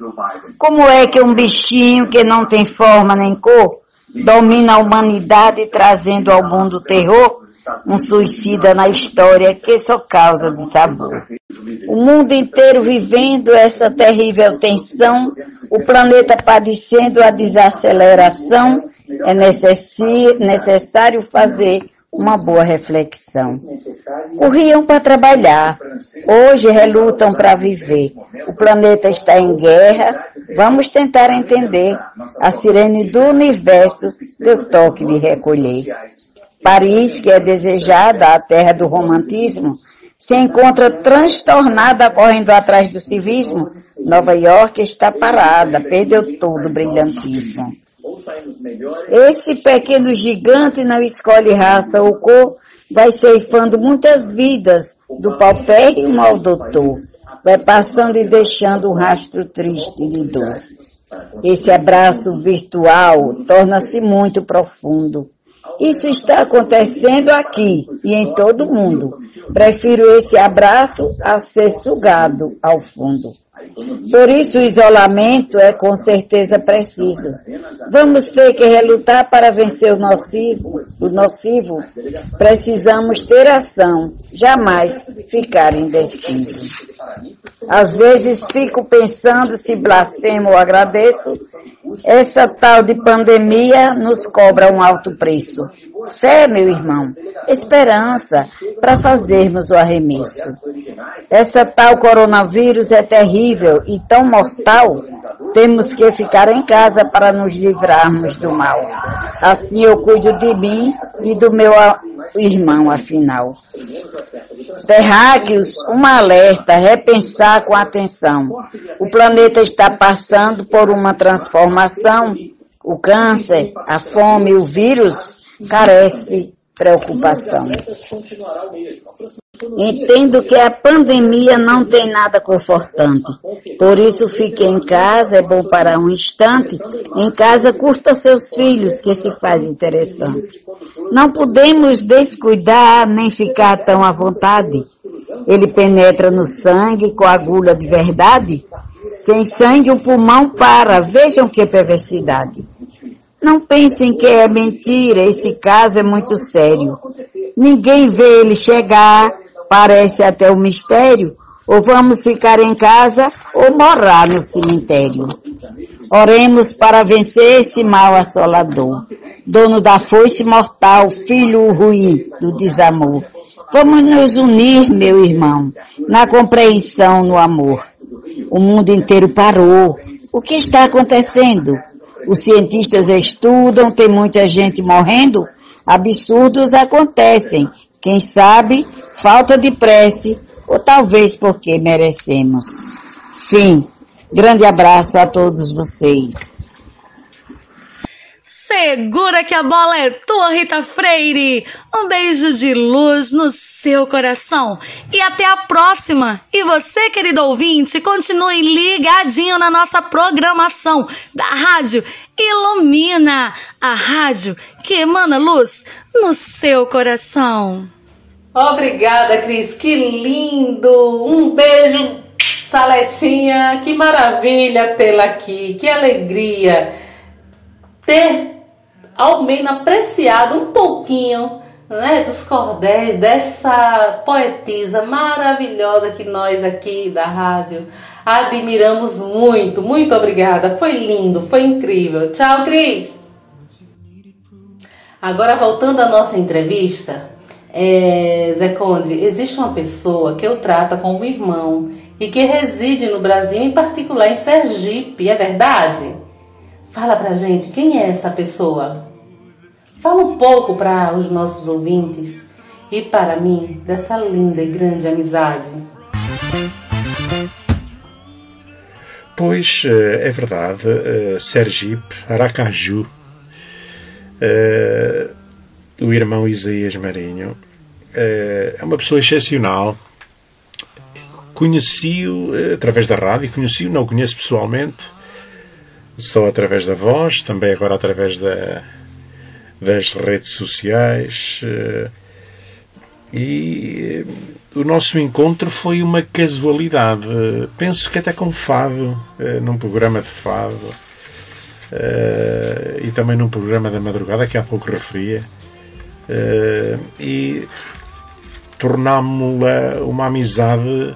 S7: Como é que um bichinho que não tem forma nem cor domina a humanidade trazendo ao mundo terror? Um suicida na história que só causa de sabor. O mundo inteiro vivendo essa terrível tensão, o planeta padecendo a desaceleração, é necessário fazer uma boa reflexão. Corriam para trabalhar, hoje relutam para viver. O planeta está em guerra, vamos tentar entender. A sirene do universo deu toque de recolher. Paris, que é desejada, a terra do romantismo, se encontra transtornada correndo atrás do civismo. Nova York está parada, perdeu todo o brilhantismo. Esse pequeno gigante não escolhe raça ou cor, vai ceifando muitas vidas, do paupérrimo ao doutor. Vai passando e deixando um rastro triste de dor. Esse abraço virtual torna-se muito profundo. Isso está acontecendo aqui e em todo mundo. Prefiro esse abraço a ser sugado ao fundo. Por isso o isolamento é com certeza preciso. Vamos ter que relutar para vencer o nocivo, o nocivo. Precisamos ter ação, jamais ficar indeciso. Às vezes fico pensando se blasfemo ou agradeço. Essa tal de pandemia nos cobra um alto preço. Fé, meu irmão, esperança para fazermos o arremesso. Essa tal coronavírus é terrível e tão mortal, temos que ficar em casa para nos livrarmos do mal. Assim eu cuido de mim e do meu irmão, afinal. Terráqueos, uma alerta, repensar com atenção. O planeta está passando por uma transformação. O câncer, a fome, o vírus carece preocupação. Entendo que a pandemia não tem nada confortante. Por isso fique em casa, é bom para um instante. Em casa curta seus filhos, que se faz interessante. Não podemos descuidar nem ficar tão à vontade. Ele penetra no sangue com agulha de verdade. Sem sangue o pulmão para. Vejam que perversidade. Não pensem que é mentira, esse caso é muito sério. Ninguém vê ele chegar, parece até um mistério. Ou vamos ficar em casa ou morar no cemitério. Oremos para vencer esse mal assolador. Dono da foice mortal, filho ruim do desamor. Vamos nos unir, meu irmão, na compreensão, no amor. O mundo inteiro parou. O que está acontecendo? Os cientistas estudam, tem muita gente morrendo, absurdos acontecem. Quem sabe, falta de prece, ou talvez porque merecemos. Fim. Grande abraço a todos vocês.
S6: Segura que a bola é tua, Rita Freire! Um beijo de luz no seu coração e até a próxima! E você, querido ouvinte, continue ligadinho na nossa programação da Rádio Ilumina a rádio que emana luz no seu coração.
S2: Obrigada, Cris, que lindo! Um beijo, Saletinha, que maravilha tê-la aqui, que alegria! ter ao menos apreciado um pouquinho né, dos cordéis dessa poetisa maravilhosa que nós aqui da rádio admiramos muito. Muito obrigada. Foi lindo, foi incrível. Tchau, Cris. Agora voltando à nossa entrevista, É, Zé Conde, existe uma pessoa que eu trato como irmão e que reside no Brasil, em particular em Sergipe, é verdade? Fala pra gente, quem é essa pessoa? Fala um pouco para os nossos ouvintes e para mim dessa linda e grande amizade.
S3: Pois eh, é verdade, eh, Sergipe, Aracaju, eh, o irmão Isaías Marinho, é uma pessoa excepcional. Conheci-o através da rádio, conheci-o, não o conheço pessoalmente, só através da voz, também agora através da, das redes sociais. E o nosso encontro foi uma casualidade. Penso que até com fado, eh, num programa de fado, eh, e também num programa da madrugada que há pouco referia. Eh, e tornámo-la uma amizade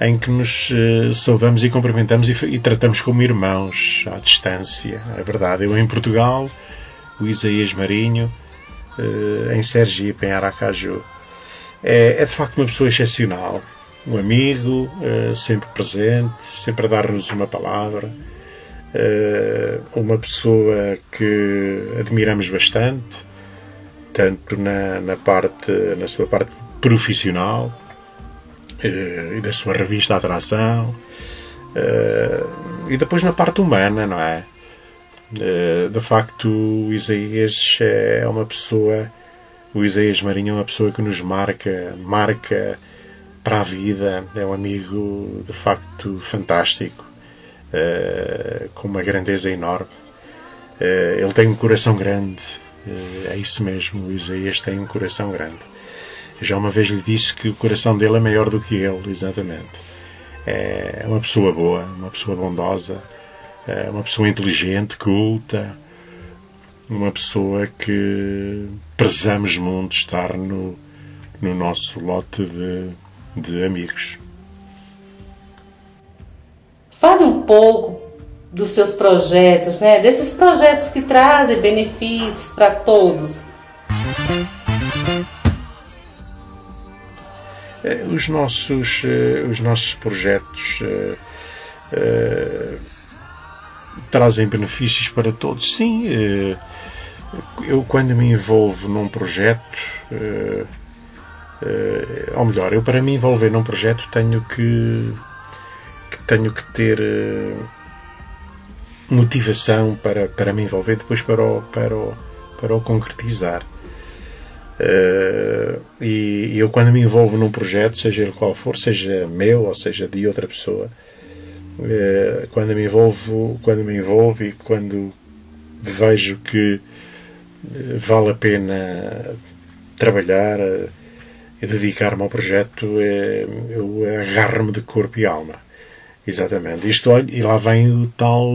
S3: em que nos saudamos e cumprimentamos e, tratamos como irmãos à distância. É verdade. Eu em Portugal, o Isaías Marinho, em Sergipe, em Aracaju. É, é de facto uma pessoa excepcional. Um amigo, uh, sempre presente, sempre a dar-nos uma palavra. Uh, uma pessoa que admiramos bastante, tanto na, na, parte, na sua parte profissional e da sua revista Atração, e depois na parte humana, não é? De facto, o Isaías é uma pessoa o Isaías Marinho é uma pessoa que nos marca, marca para a vida, é um amigo de facto fantástico, uh, com uma grandeza enorme. Uh, ele tem um coração grande, é isso mesmo, o Isaías tem um coração grande. Já uma vez lhe disse que o coração dele é maior do que ele, exatamente. É uma pessoa boa, uma pessoa bondosa, é uma pessoa inteligente, culta, uma pessoa que prezamos muito estar no, no nosso lote de, de amigos.
S2: Fale um pouco dos seus projetos, né? desses projetos que trazem benefícios para todos.
S3: É, os nossos, eh, os nossos projetos trazem benefícios para todos, sim. Uh, eu quando me envolvo num projeto, uh, uh, ou melhor, eu para me envolver num projeto tenho que, que tenho que ter uh, motivação para, para me envolver depois para o, para o, para o concretizar. e eu quando me envolvo num projeto, seja ele qual for, seja meu ou seja de outra pessoa, quando me envolvo, quando me envolvo e quando vejo que vale a pena trabalhar e dedicar-me ao projeto, eu agarro-me de corpo e alma. Exatamente. Isto, e lá vem o tal,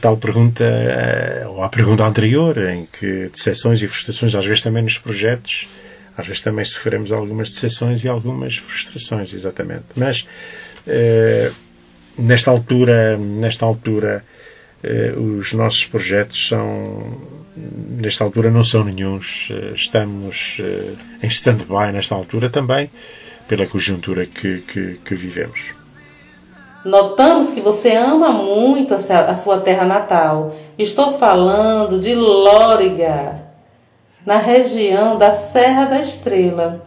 S3: tal pergunta, ou a pergunta anterior, em que decepções e frustrações, às vezes também nos projetos, às vezes também sofremos algumas decepções e algumas frustrações, exatamente. Mas, uh, nesta altura, nesta altura, os nossos projetos são nesta altura não são nenhums. Eh, estamos eh, em stand-by nesta altura também, pela conjuntura que, que, que, vivemos.
S2: Notamos que você ama muito a sua terra natal. Estou falando de Lóriga, na região da Serra da Estrela.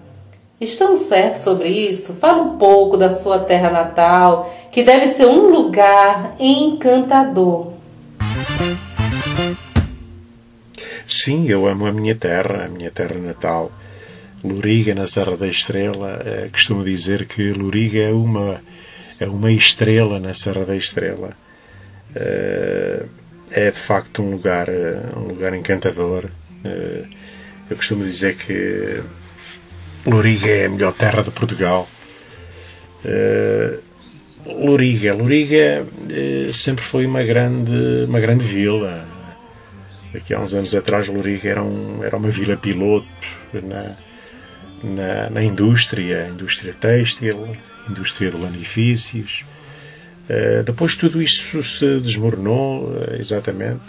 S2: Estamos certos sobre isso? Fala um pouco da sua terra natal, que deve ser um lugar encantador.
S3: Sim, eu amo a minha terra, a minha terra natal. Loriga, na Serra da Estrela. Eh, costumo dizer que Loriga é uma, é uma estrela na Serra da Estrela. Eh, é de facto um lugar, eh, um lugar encantador. eu costumo dizer que Loriga é a melhor terra de Portugal. Loriga, Loriga sempre foi uma grande, uma grande vila Aqui há uns anos atrás, Loriga era, um, era uma vila piloto na, na, na indústria, indústria têxtil, indústria de lanifícios. Uh, depois tudo isso se desmoronou, uh, exatamente.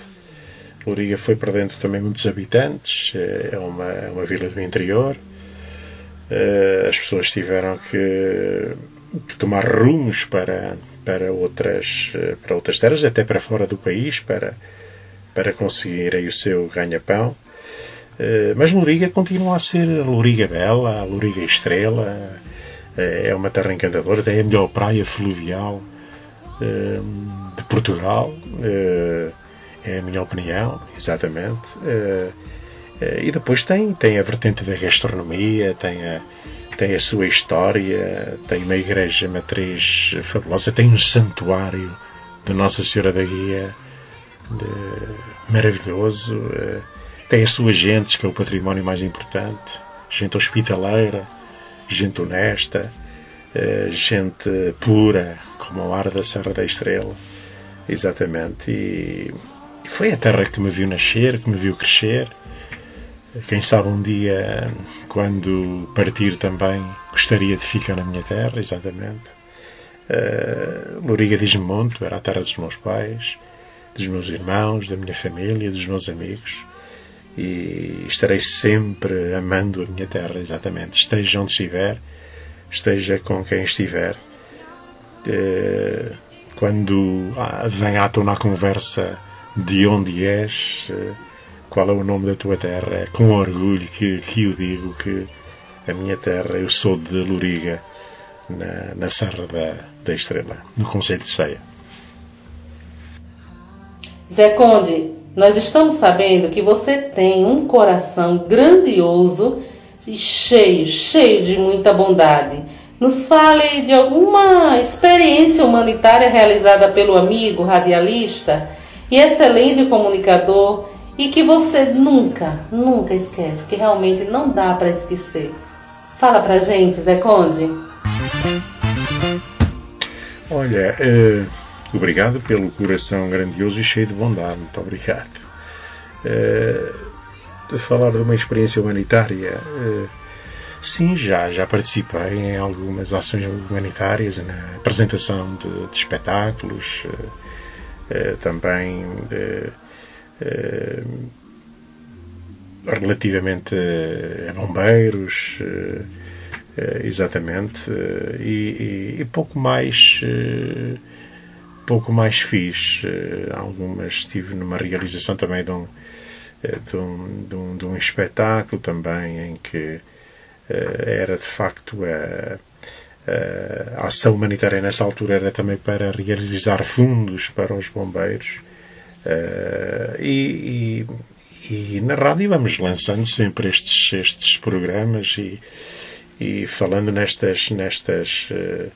S3: Loriga foi perdendo também muitos habitantes, é uma, é uma vila do interior. As pessoas tiveram que, que tomar rumos para, para, outras, para outras terras, até para fora do país, para, para conseguirem o seu ganha-pão. Mas Loriga continua a ser a Loriga Bela, a Loriga Estrela, é uma terra encantadora, é a melhor praia fluvial de Portugal é a minha opinião, exatamente. Uh, e depois tem, tem a vertente da gastronomia, tem a, tem a sua história, tem uma igreja matriz fabulosa, tem um santuário de Nossa Senhora da Guia de, maravilhoso, uh, tem as suas gentes, que é o património mais importante, gente hospitaleira, gente honesta, gente pura, como o ar da Serra da Estrela. Exatamente. E foi a terra que me viu nascer, que me viu crescer. Quem sabe um dia, quando partir também, gostaria de ficar na minha terra, exatamente. Uh, Loriga diz Monte, era a terra dos meus pais, dos meus irmãos, da minha família, dos meus amigos. E estarei sempre amando a minha terra, exatamente. Esteja onde estiver, esteja com quem estiver. Uh, quando ah, vem à tona a conversa de onde és, eh, qual é o nome da tua terra. É com orgulho que, que eu digo que a minha terra, eu sou de Loriga, na, na Serra da, da Estrela, no Conselho de Ceia.
S2: Zé Conde, nós estamos sabendo que você tem um coração grandioso e cheio, cheio de muita bondade. Nos fale de alguma experiência humanitária realizada pelo amigo radialista e excelente comunicador e que você nunca, nunca esquece, que realmente não dá para esquecer. Fala pra gente, Zé Conde.
S3: Olha, eh, obrigado pelo coração grandioso e cheio de bondade. Muito obrigado. Eh, de falar de uma experiência humanitária, eh, sim, já, já participei em algumas ações humanitárias na apresentação de, de espetáculos também relativamente a bombeiros, exatamente, e, e, e, pouco mais pouco mais fiz. Algumas estive numa realização também de um, de um, de um, de um espetáculo também em que era de facto a eh, a ação humanitária nessa altura era também para realizar fundos para os bombeiros. Uh, e, e, e, na rádio vamos lançando sempre estes, estes programas e, e falando nestas, nestas, uh,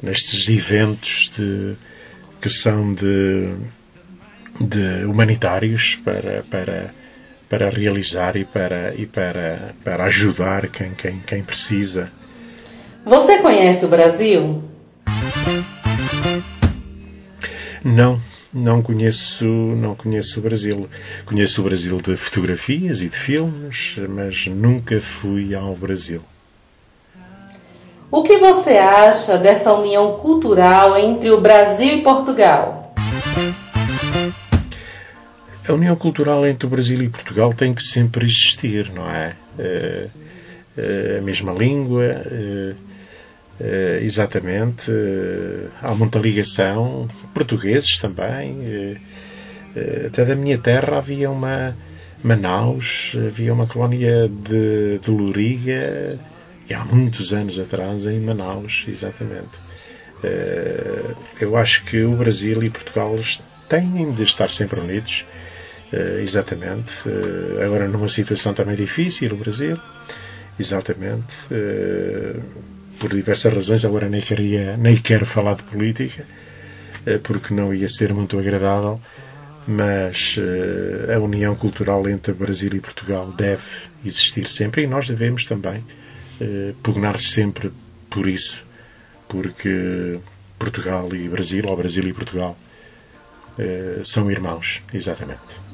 S3: nestes eventos de, que são de, de humanitários para, para, para realizar e para, e para, para ajudar quem, quem, quem precisa.
S2: Você conhece o Brasil?
S3: Não, não conheço, não conheço o Brasil. Conheço o Brasil de fotografias e de filmes, mas nunca fui ao Brasil.
S2: O que você acha dessa união cultural entre o Brasil e Portugal?
S3: A união cultural entre o Brasil e Portugal tem que sempre existir, não é? é, é a mesma língua, é, Uh, exatamente. Uh, há muita ligação. Portugueses também. Uh, até da minha terra havia uma. Manaus, havia uma colónia de, de Loriga, e há muitos anos atrás, em Manaus, exatamente. eu acho que o Brasil e Portugal têm de estar sempre unidos, exatamente. agora, numa situação também difícil, o Brasil, exatamente por diversas razões, agora nem, queria, nem quero falar de política, eh, porque não ia ser muito agradável, mas eh, a união cultural entre Brasil e Portugal deve existir sempre e nós devemos também eh, pugnar sempre por isso, porque Portugal e Brasil, ou Brasil e Portugal, são irmãos, exatamente.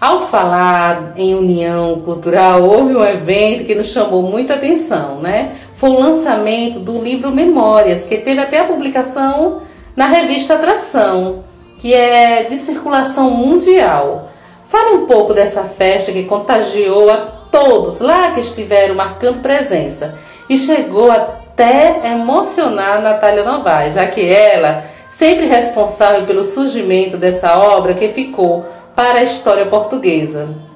S2: Ao falar em união cultural, houve um evento que nos chamou muita atenção, né? Foi o lançamento do livro Memórias, que teve até a publicação na revista Atração, que é de circulação mundial. Fale um pouco dessa festa que contagiou a todos lá que estiveram marcando presença e chegou até emocionar Natália Novaes, já que ela, sempre responsável pelo surgimento dessa obra que ficou para a história portuguesa.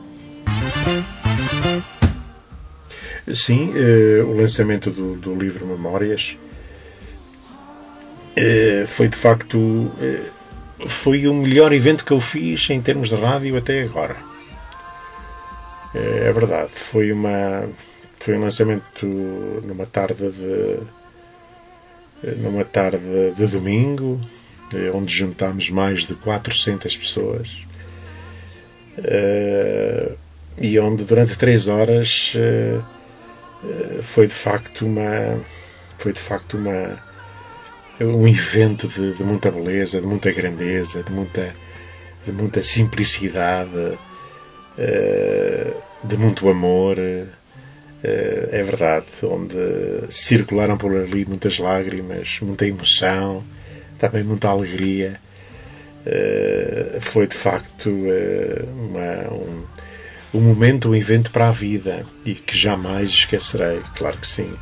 S3: Sim, eh, o lançamento do, do livro Memórias eh, foi de facto eh, foi o melhor evento que eu fiz em termos de rádio até agora. É, verdade, foi uma foi um lançamento numa tarde de numa tarde de domingo, onde juntámos mais de 400 pessoas e onde durante três horas foi de facto uma foi de facto uma um evento de, de, muita beleza, de muita grandeza, de muita, de muita simplicidade, eh, de muito amor. Eh, é verdade, onde circularam por ali muitas lágrimas, muita emoção, também muita alegria. Eh, foi de facto uma, um, um momento, um evento para a vida e que jamais esquecerei, claro que sim.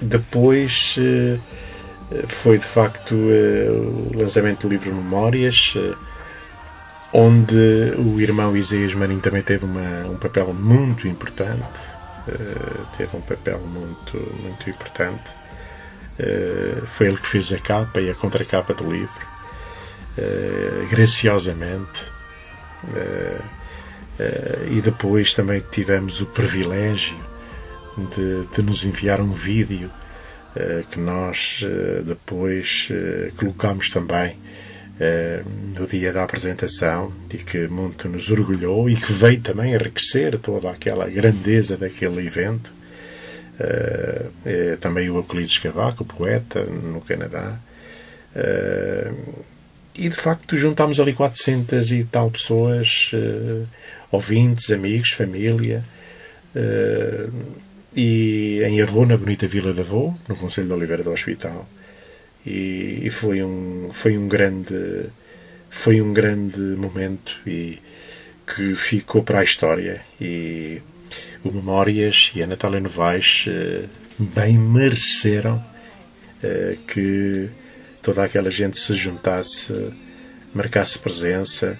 S3: Depois eh, foi de facto eh, o lançamento do livro Memórias, onde o irmão Isaías Marinho também teve uma, um papel muito importante. Teve um papel muito, muito importante. Foi ele que fez a capa e a contracapa do livro, graciosamente. E depois também tivemos o privilégio de, de nos enviar um vídeo uh, que nós depois colocamos também no dia da apresentação e que muito nos orgulhou e que veio também enriquecer toda aquela grandeza daquele evento. Também o Euclides Cavaco, poeta no Canadá. E de facto juntámos ali 400 e tal pessoas, ouvintes, amigos, família e em Avô, na bonita Vila de Avô, no Conselho de Oliveira do Hospital. E, e, foi um foi um grande foi um grande momento e que ficou para a história e o Memórias e a Natália Novaes eh, bem mereceram que toda aquela gente se juntasse, marcasse presença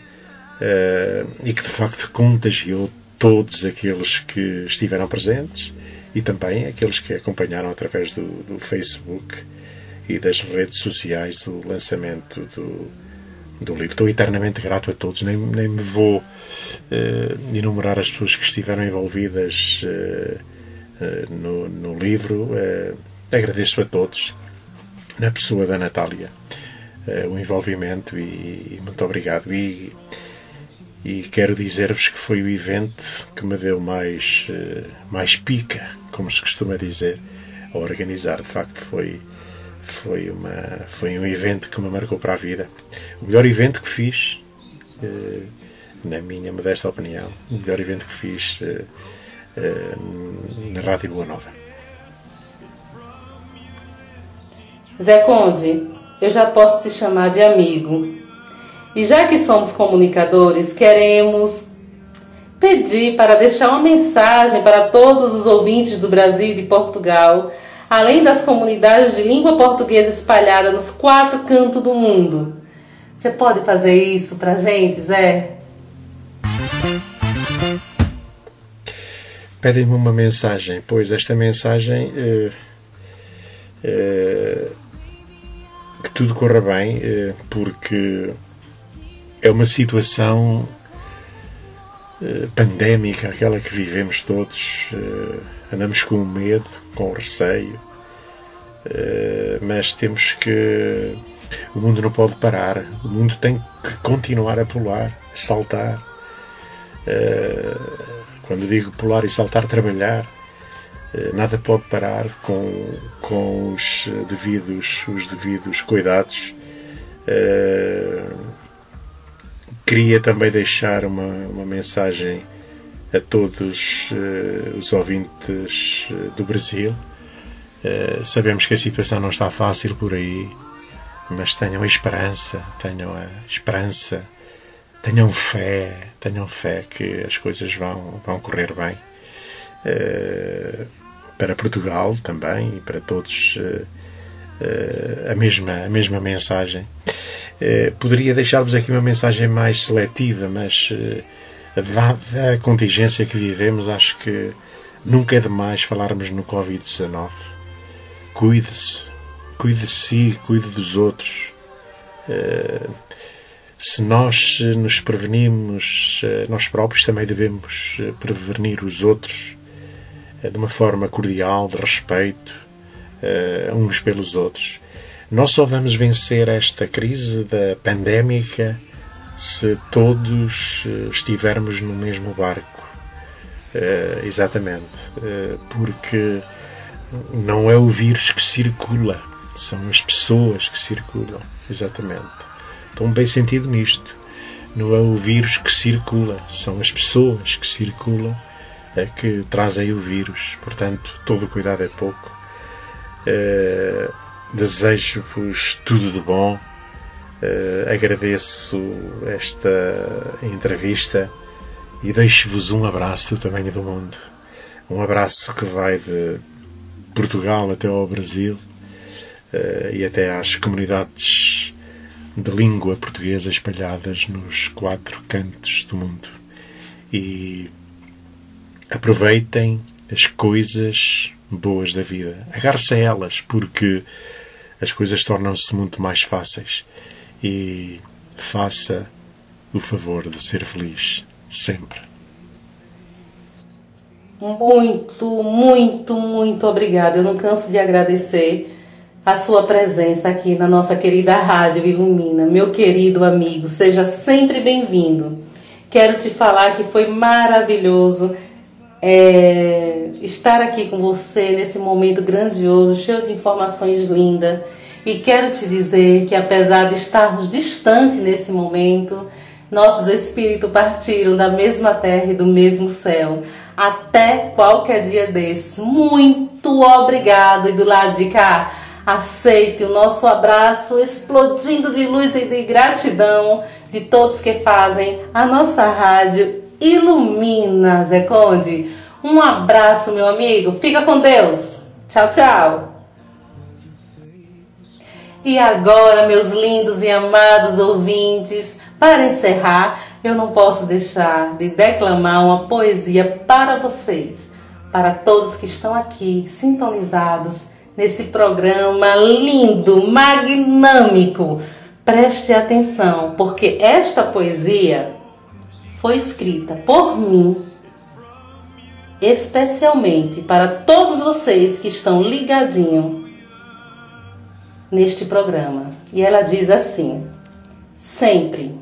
S3: eh, e que de facto contagiou todos aqueles que estiveram presentes e também aqueles que acompanharam através do, do Facebook e das redes sociais o lançamento do, do livro. Estou eternamente grato a todos, nem, nem me vou uh, enumerar as pessoas que estiveram envolvidas uh, uh, no, no, livro. agradeço a todos, na pessoa da Natália, o envolvimento e, e, muito obrigado. E, e quero dizer-vos que foi o evento que me deu mais, mais pica como se costuma dizer, a organizar. De facto, foi, foi, uma, foi um evento que me marcou para a vida. O melhor evento que fiz, eh, na minha modesta opinião, o melhor evento que fiz na Rádio Boa Nova.
S2: Zé Conde, eu já posso te chamar de amigo. E já que somos comunicadores, queremos pedir para deixar uma mensagem para todos os ouvintes do Brasil e de Portugal, além das comunidades de língua portuguesa espalhadas nos quatro cantos do mundo. Você pode fazer isso para gente, Zé?
S3: Pedem-me uma mensagem, pois esta mensagem é, é, que tudo corra bem, é, porque é uma situação eh, pandémica, aquela que vivemos todos, eh, andamos com medo, com receio, eh, mas temos que. O mundo não pode parar, o mundo tem que continuar a pular, a saltar. Quando digo pular e saltar, trabalhar, nada pode parar com, com os devidos, os devidos cuidados Queria também deixar uma, uma mensagem a todos uh, os ouvintes uh, do Brasil. Uh, sabemos que a situação não está fácil por aí, mas tenham a esperança, tenham a esperança tenham fé, tenham fé que as coisas vão, vão correr bem. Uh, para Portugal também e para todos uh, uh, a, mesma, a mesma mensagem. poderia deixar-vos aqui uma mensagem mais seletiva, mas dada a contingência que vivemos, acho que nunca é demais falarmos no Covid-19. Cuide-se, cuide de si, cuide dos outros. Se nós nos prevenimos, nós próprios também devemos prevenir os outros de uma forma cordial, de respeito, uns pelos outros. Nós só vamos vencer esta crise da pandémica se todos estivermos no mesmo barco. exatamente. porque não é o vírus que circula, são as pessoas que circulam. Exatamente. Estou bem sentido nisto. Não é o vírus que circula, são as pessoas que circulam que trazem o vírus. Portanto, todo o cuidado é pouco. Uh, Desejo-vos tudo de bom. Uh, agradeço esta entrevista e deixo-vos um abraço do tamanho do mundo. Um abraço que vai de Portugal até ao Brasil uh, e até às comunidades de língua portuguesa espalhadas nos quatro cantos do mundo. E aproveitem as coisas boas da vida. Agarre-se a elas, porque as coisas tornam-se muito mais fáceis. E faça o favor de ser feliz sempre.
S2: Muito, muito, muito obrigada. Eu não canso de agradecer a sua presença aqui na nossa querida Rádio Ilumina. Meu querido amigo, seja sempre bem-vindo. Quero te falar que foi maravilhoso é, estar aqui com você nesse momento grandioso, cheio de informações lindas. E quero te dizer que apesar de estarmos distantes nesse momento, nossos espíritos partiram da mesma terra e do mesmo céu. Até qualquer dia desses. Muito obrigado. E do lado de cá, Aceite o nosso abraço explodindo de luz e de gratidão de todos que fazem a nossa rádio Ilumina, Zé Conde. Um abraço, meu amigo. Fica com Deus. Tchau, tchau. E agora, meus lindos e amados ouvintes, para encerrar, eu não posso deixar de declamar uma poesia para vocês, para todos que estão aqui sintonizados nesse programa lindo, magnâmico. Preste atenção, porque esta poesia foi escrita por mim especialmente para todos vocês que estão ligadinho neste programa. E ela diz assim: sempre,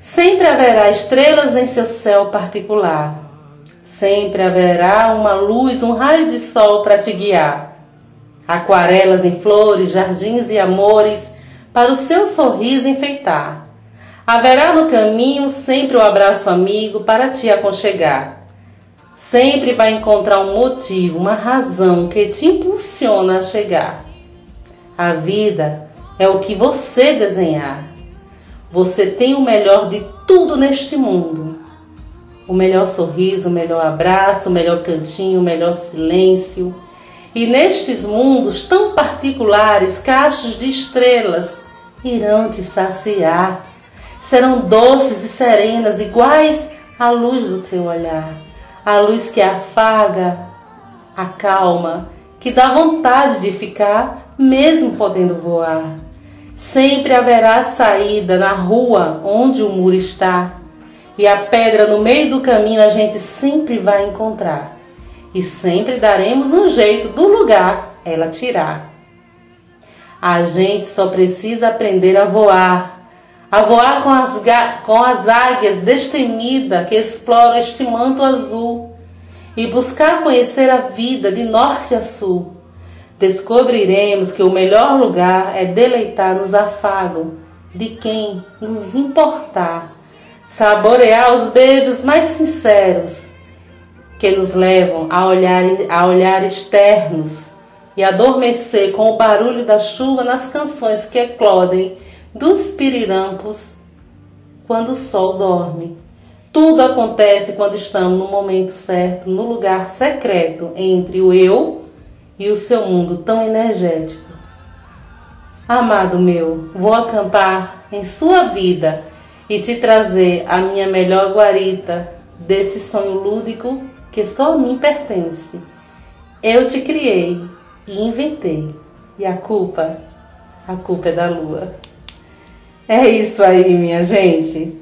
S2: sempre haverá estrelas em seu céu particular Sempre haverá uma luz, um raio de sol para te guiar. Aquarelas em flores, jardins e amores para o seu sorriso enfeitar. Haverá no caminho sempre o um abraço amigo para te aconchegar. Sempre vai encontrar um motivo, uma razão que te impulsiona a chegar. A vida é o que você desenhar. Você tem o melhor de tudo neste mundo o melhor sorriso, o melhor abraço, o melhor cantinho, o melhor silêncio. E nestes mundos tão particulares, cachos de estrelas irão te saciar. Serão doces e serenas, iguais à luz do teu olhar, a luz que afaga, acalma, que dá vontade de ficar, mesmo podendo voar. Sempre haverá saída na rua onde o muro está e a pedra no meio do caminho a gente sempre vai encontrar. E sempre daremos um jeito do lugar ela tirar. A gente só precisa aprender a voar, a voar com as, com as águias destemidas que exploram este manto azul e buscar conhecer a vida de norte a sul. Descobriremos que o melhor lugar é deleitar nos afagos de quem nos importar saborear os beijos mais sinceros que nos levam a olhar, a olhar externos e adormecer com o barulho da chuva nas canções que eclodem dos pirirampos quando o sol dorme. Tudo acontece quando estamos no momento certo, no lugar secreto entre o eu e o seu mundo tão energético. Amado meu, vou acampar em sua vida e te trazer a minha melhor guarita desse sonho lúdico que só a mim pertence. Eu te criei e inventei, e a culpa, a culpa é da lua. É isso aí, minha gente.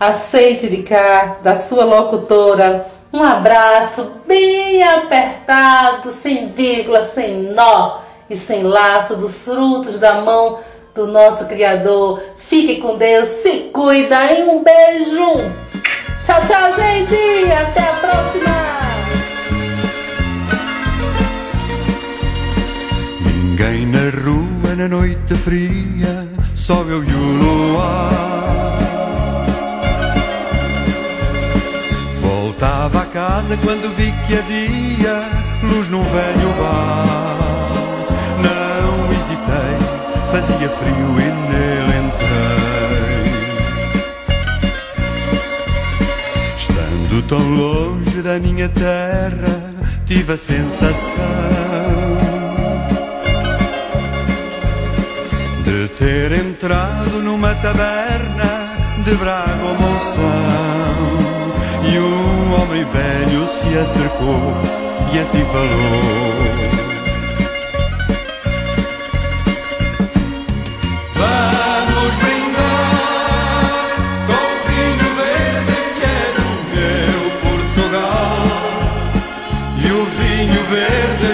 S2: Aceite de cá, da sua locutora, um abraço bem apertado, sem vírgula, sem nó e sem laço, dos frutos da mão do nosso Criador. Fique com Deus, se cuida e um beijo. Tchau, tchau, gente. Até a próxima.
S8: Ninguém na rua na noite fria, só eu e o luar. Voltava a casa quando vi que havia luz num velho bar. Não hesitei, fazia frio e nele entrei. Estando tão longe da minha terra, tive a sensação de ter entrado numa taberna de Braga ou Monção. E um homem velho se acercou e assim falou. Verde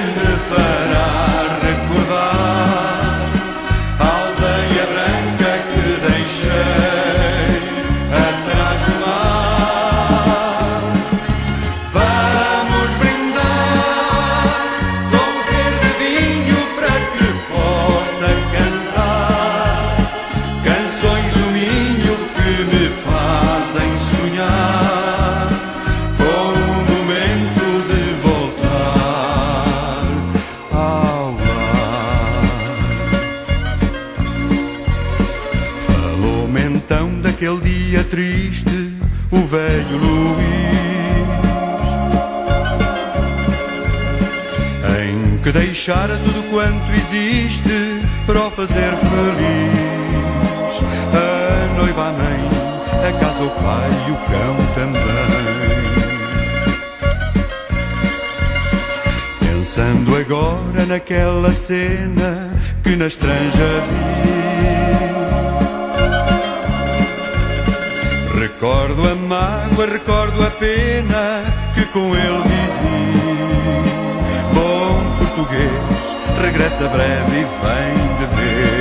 S8: mágoa, recordo a pena que com ele vivi. Bom português, regressa breve e vem de vez.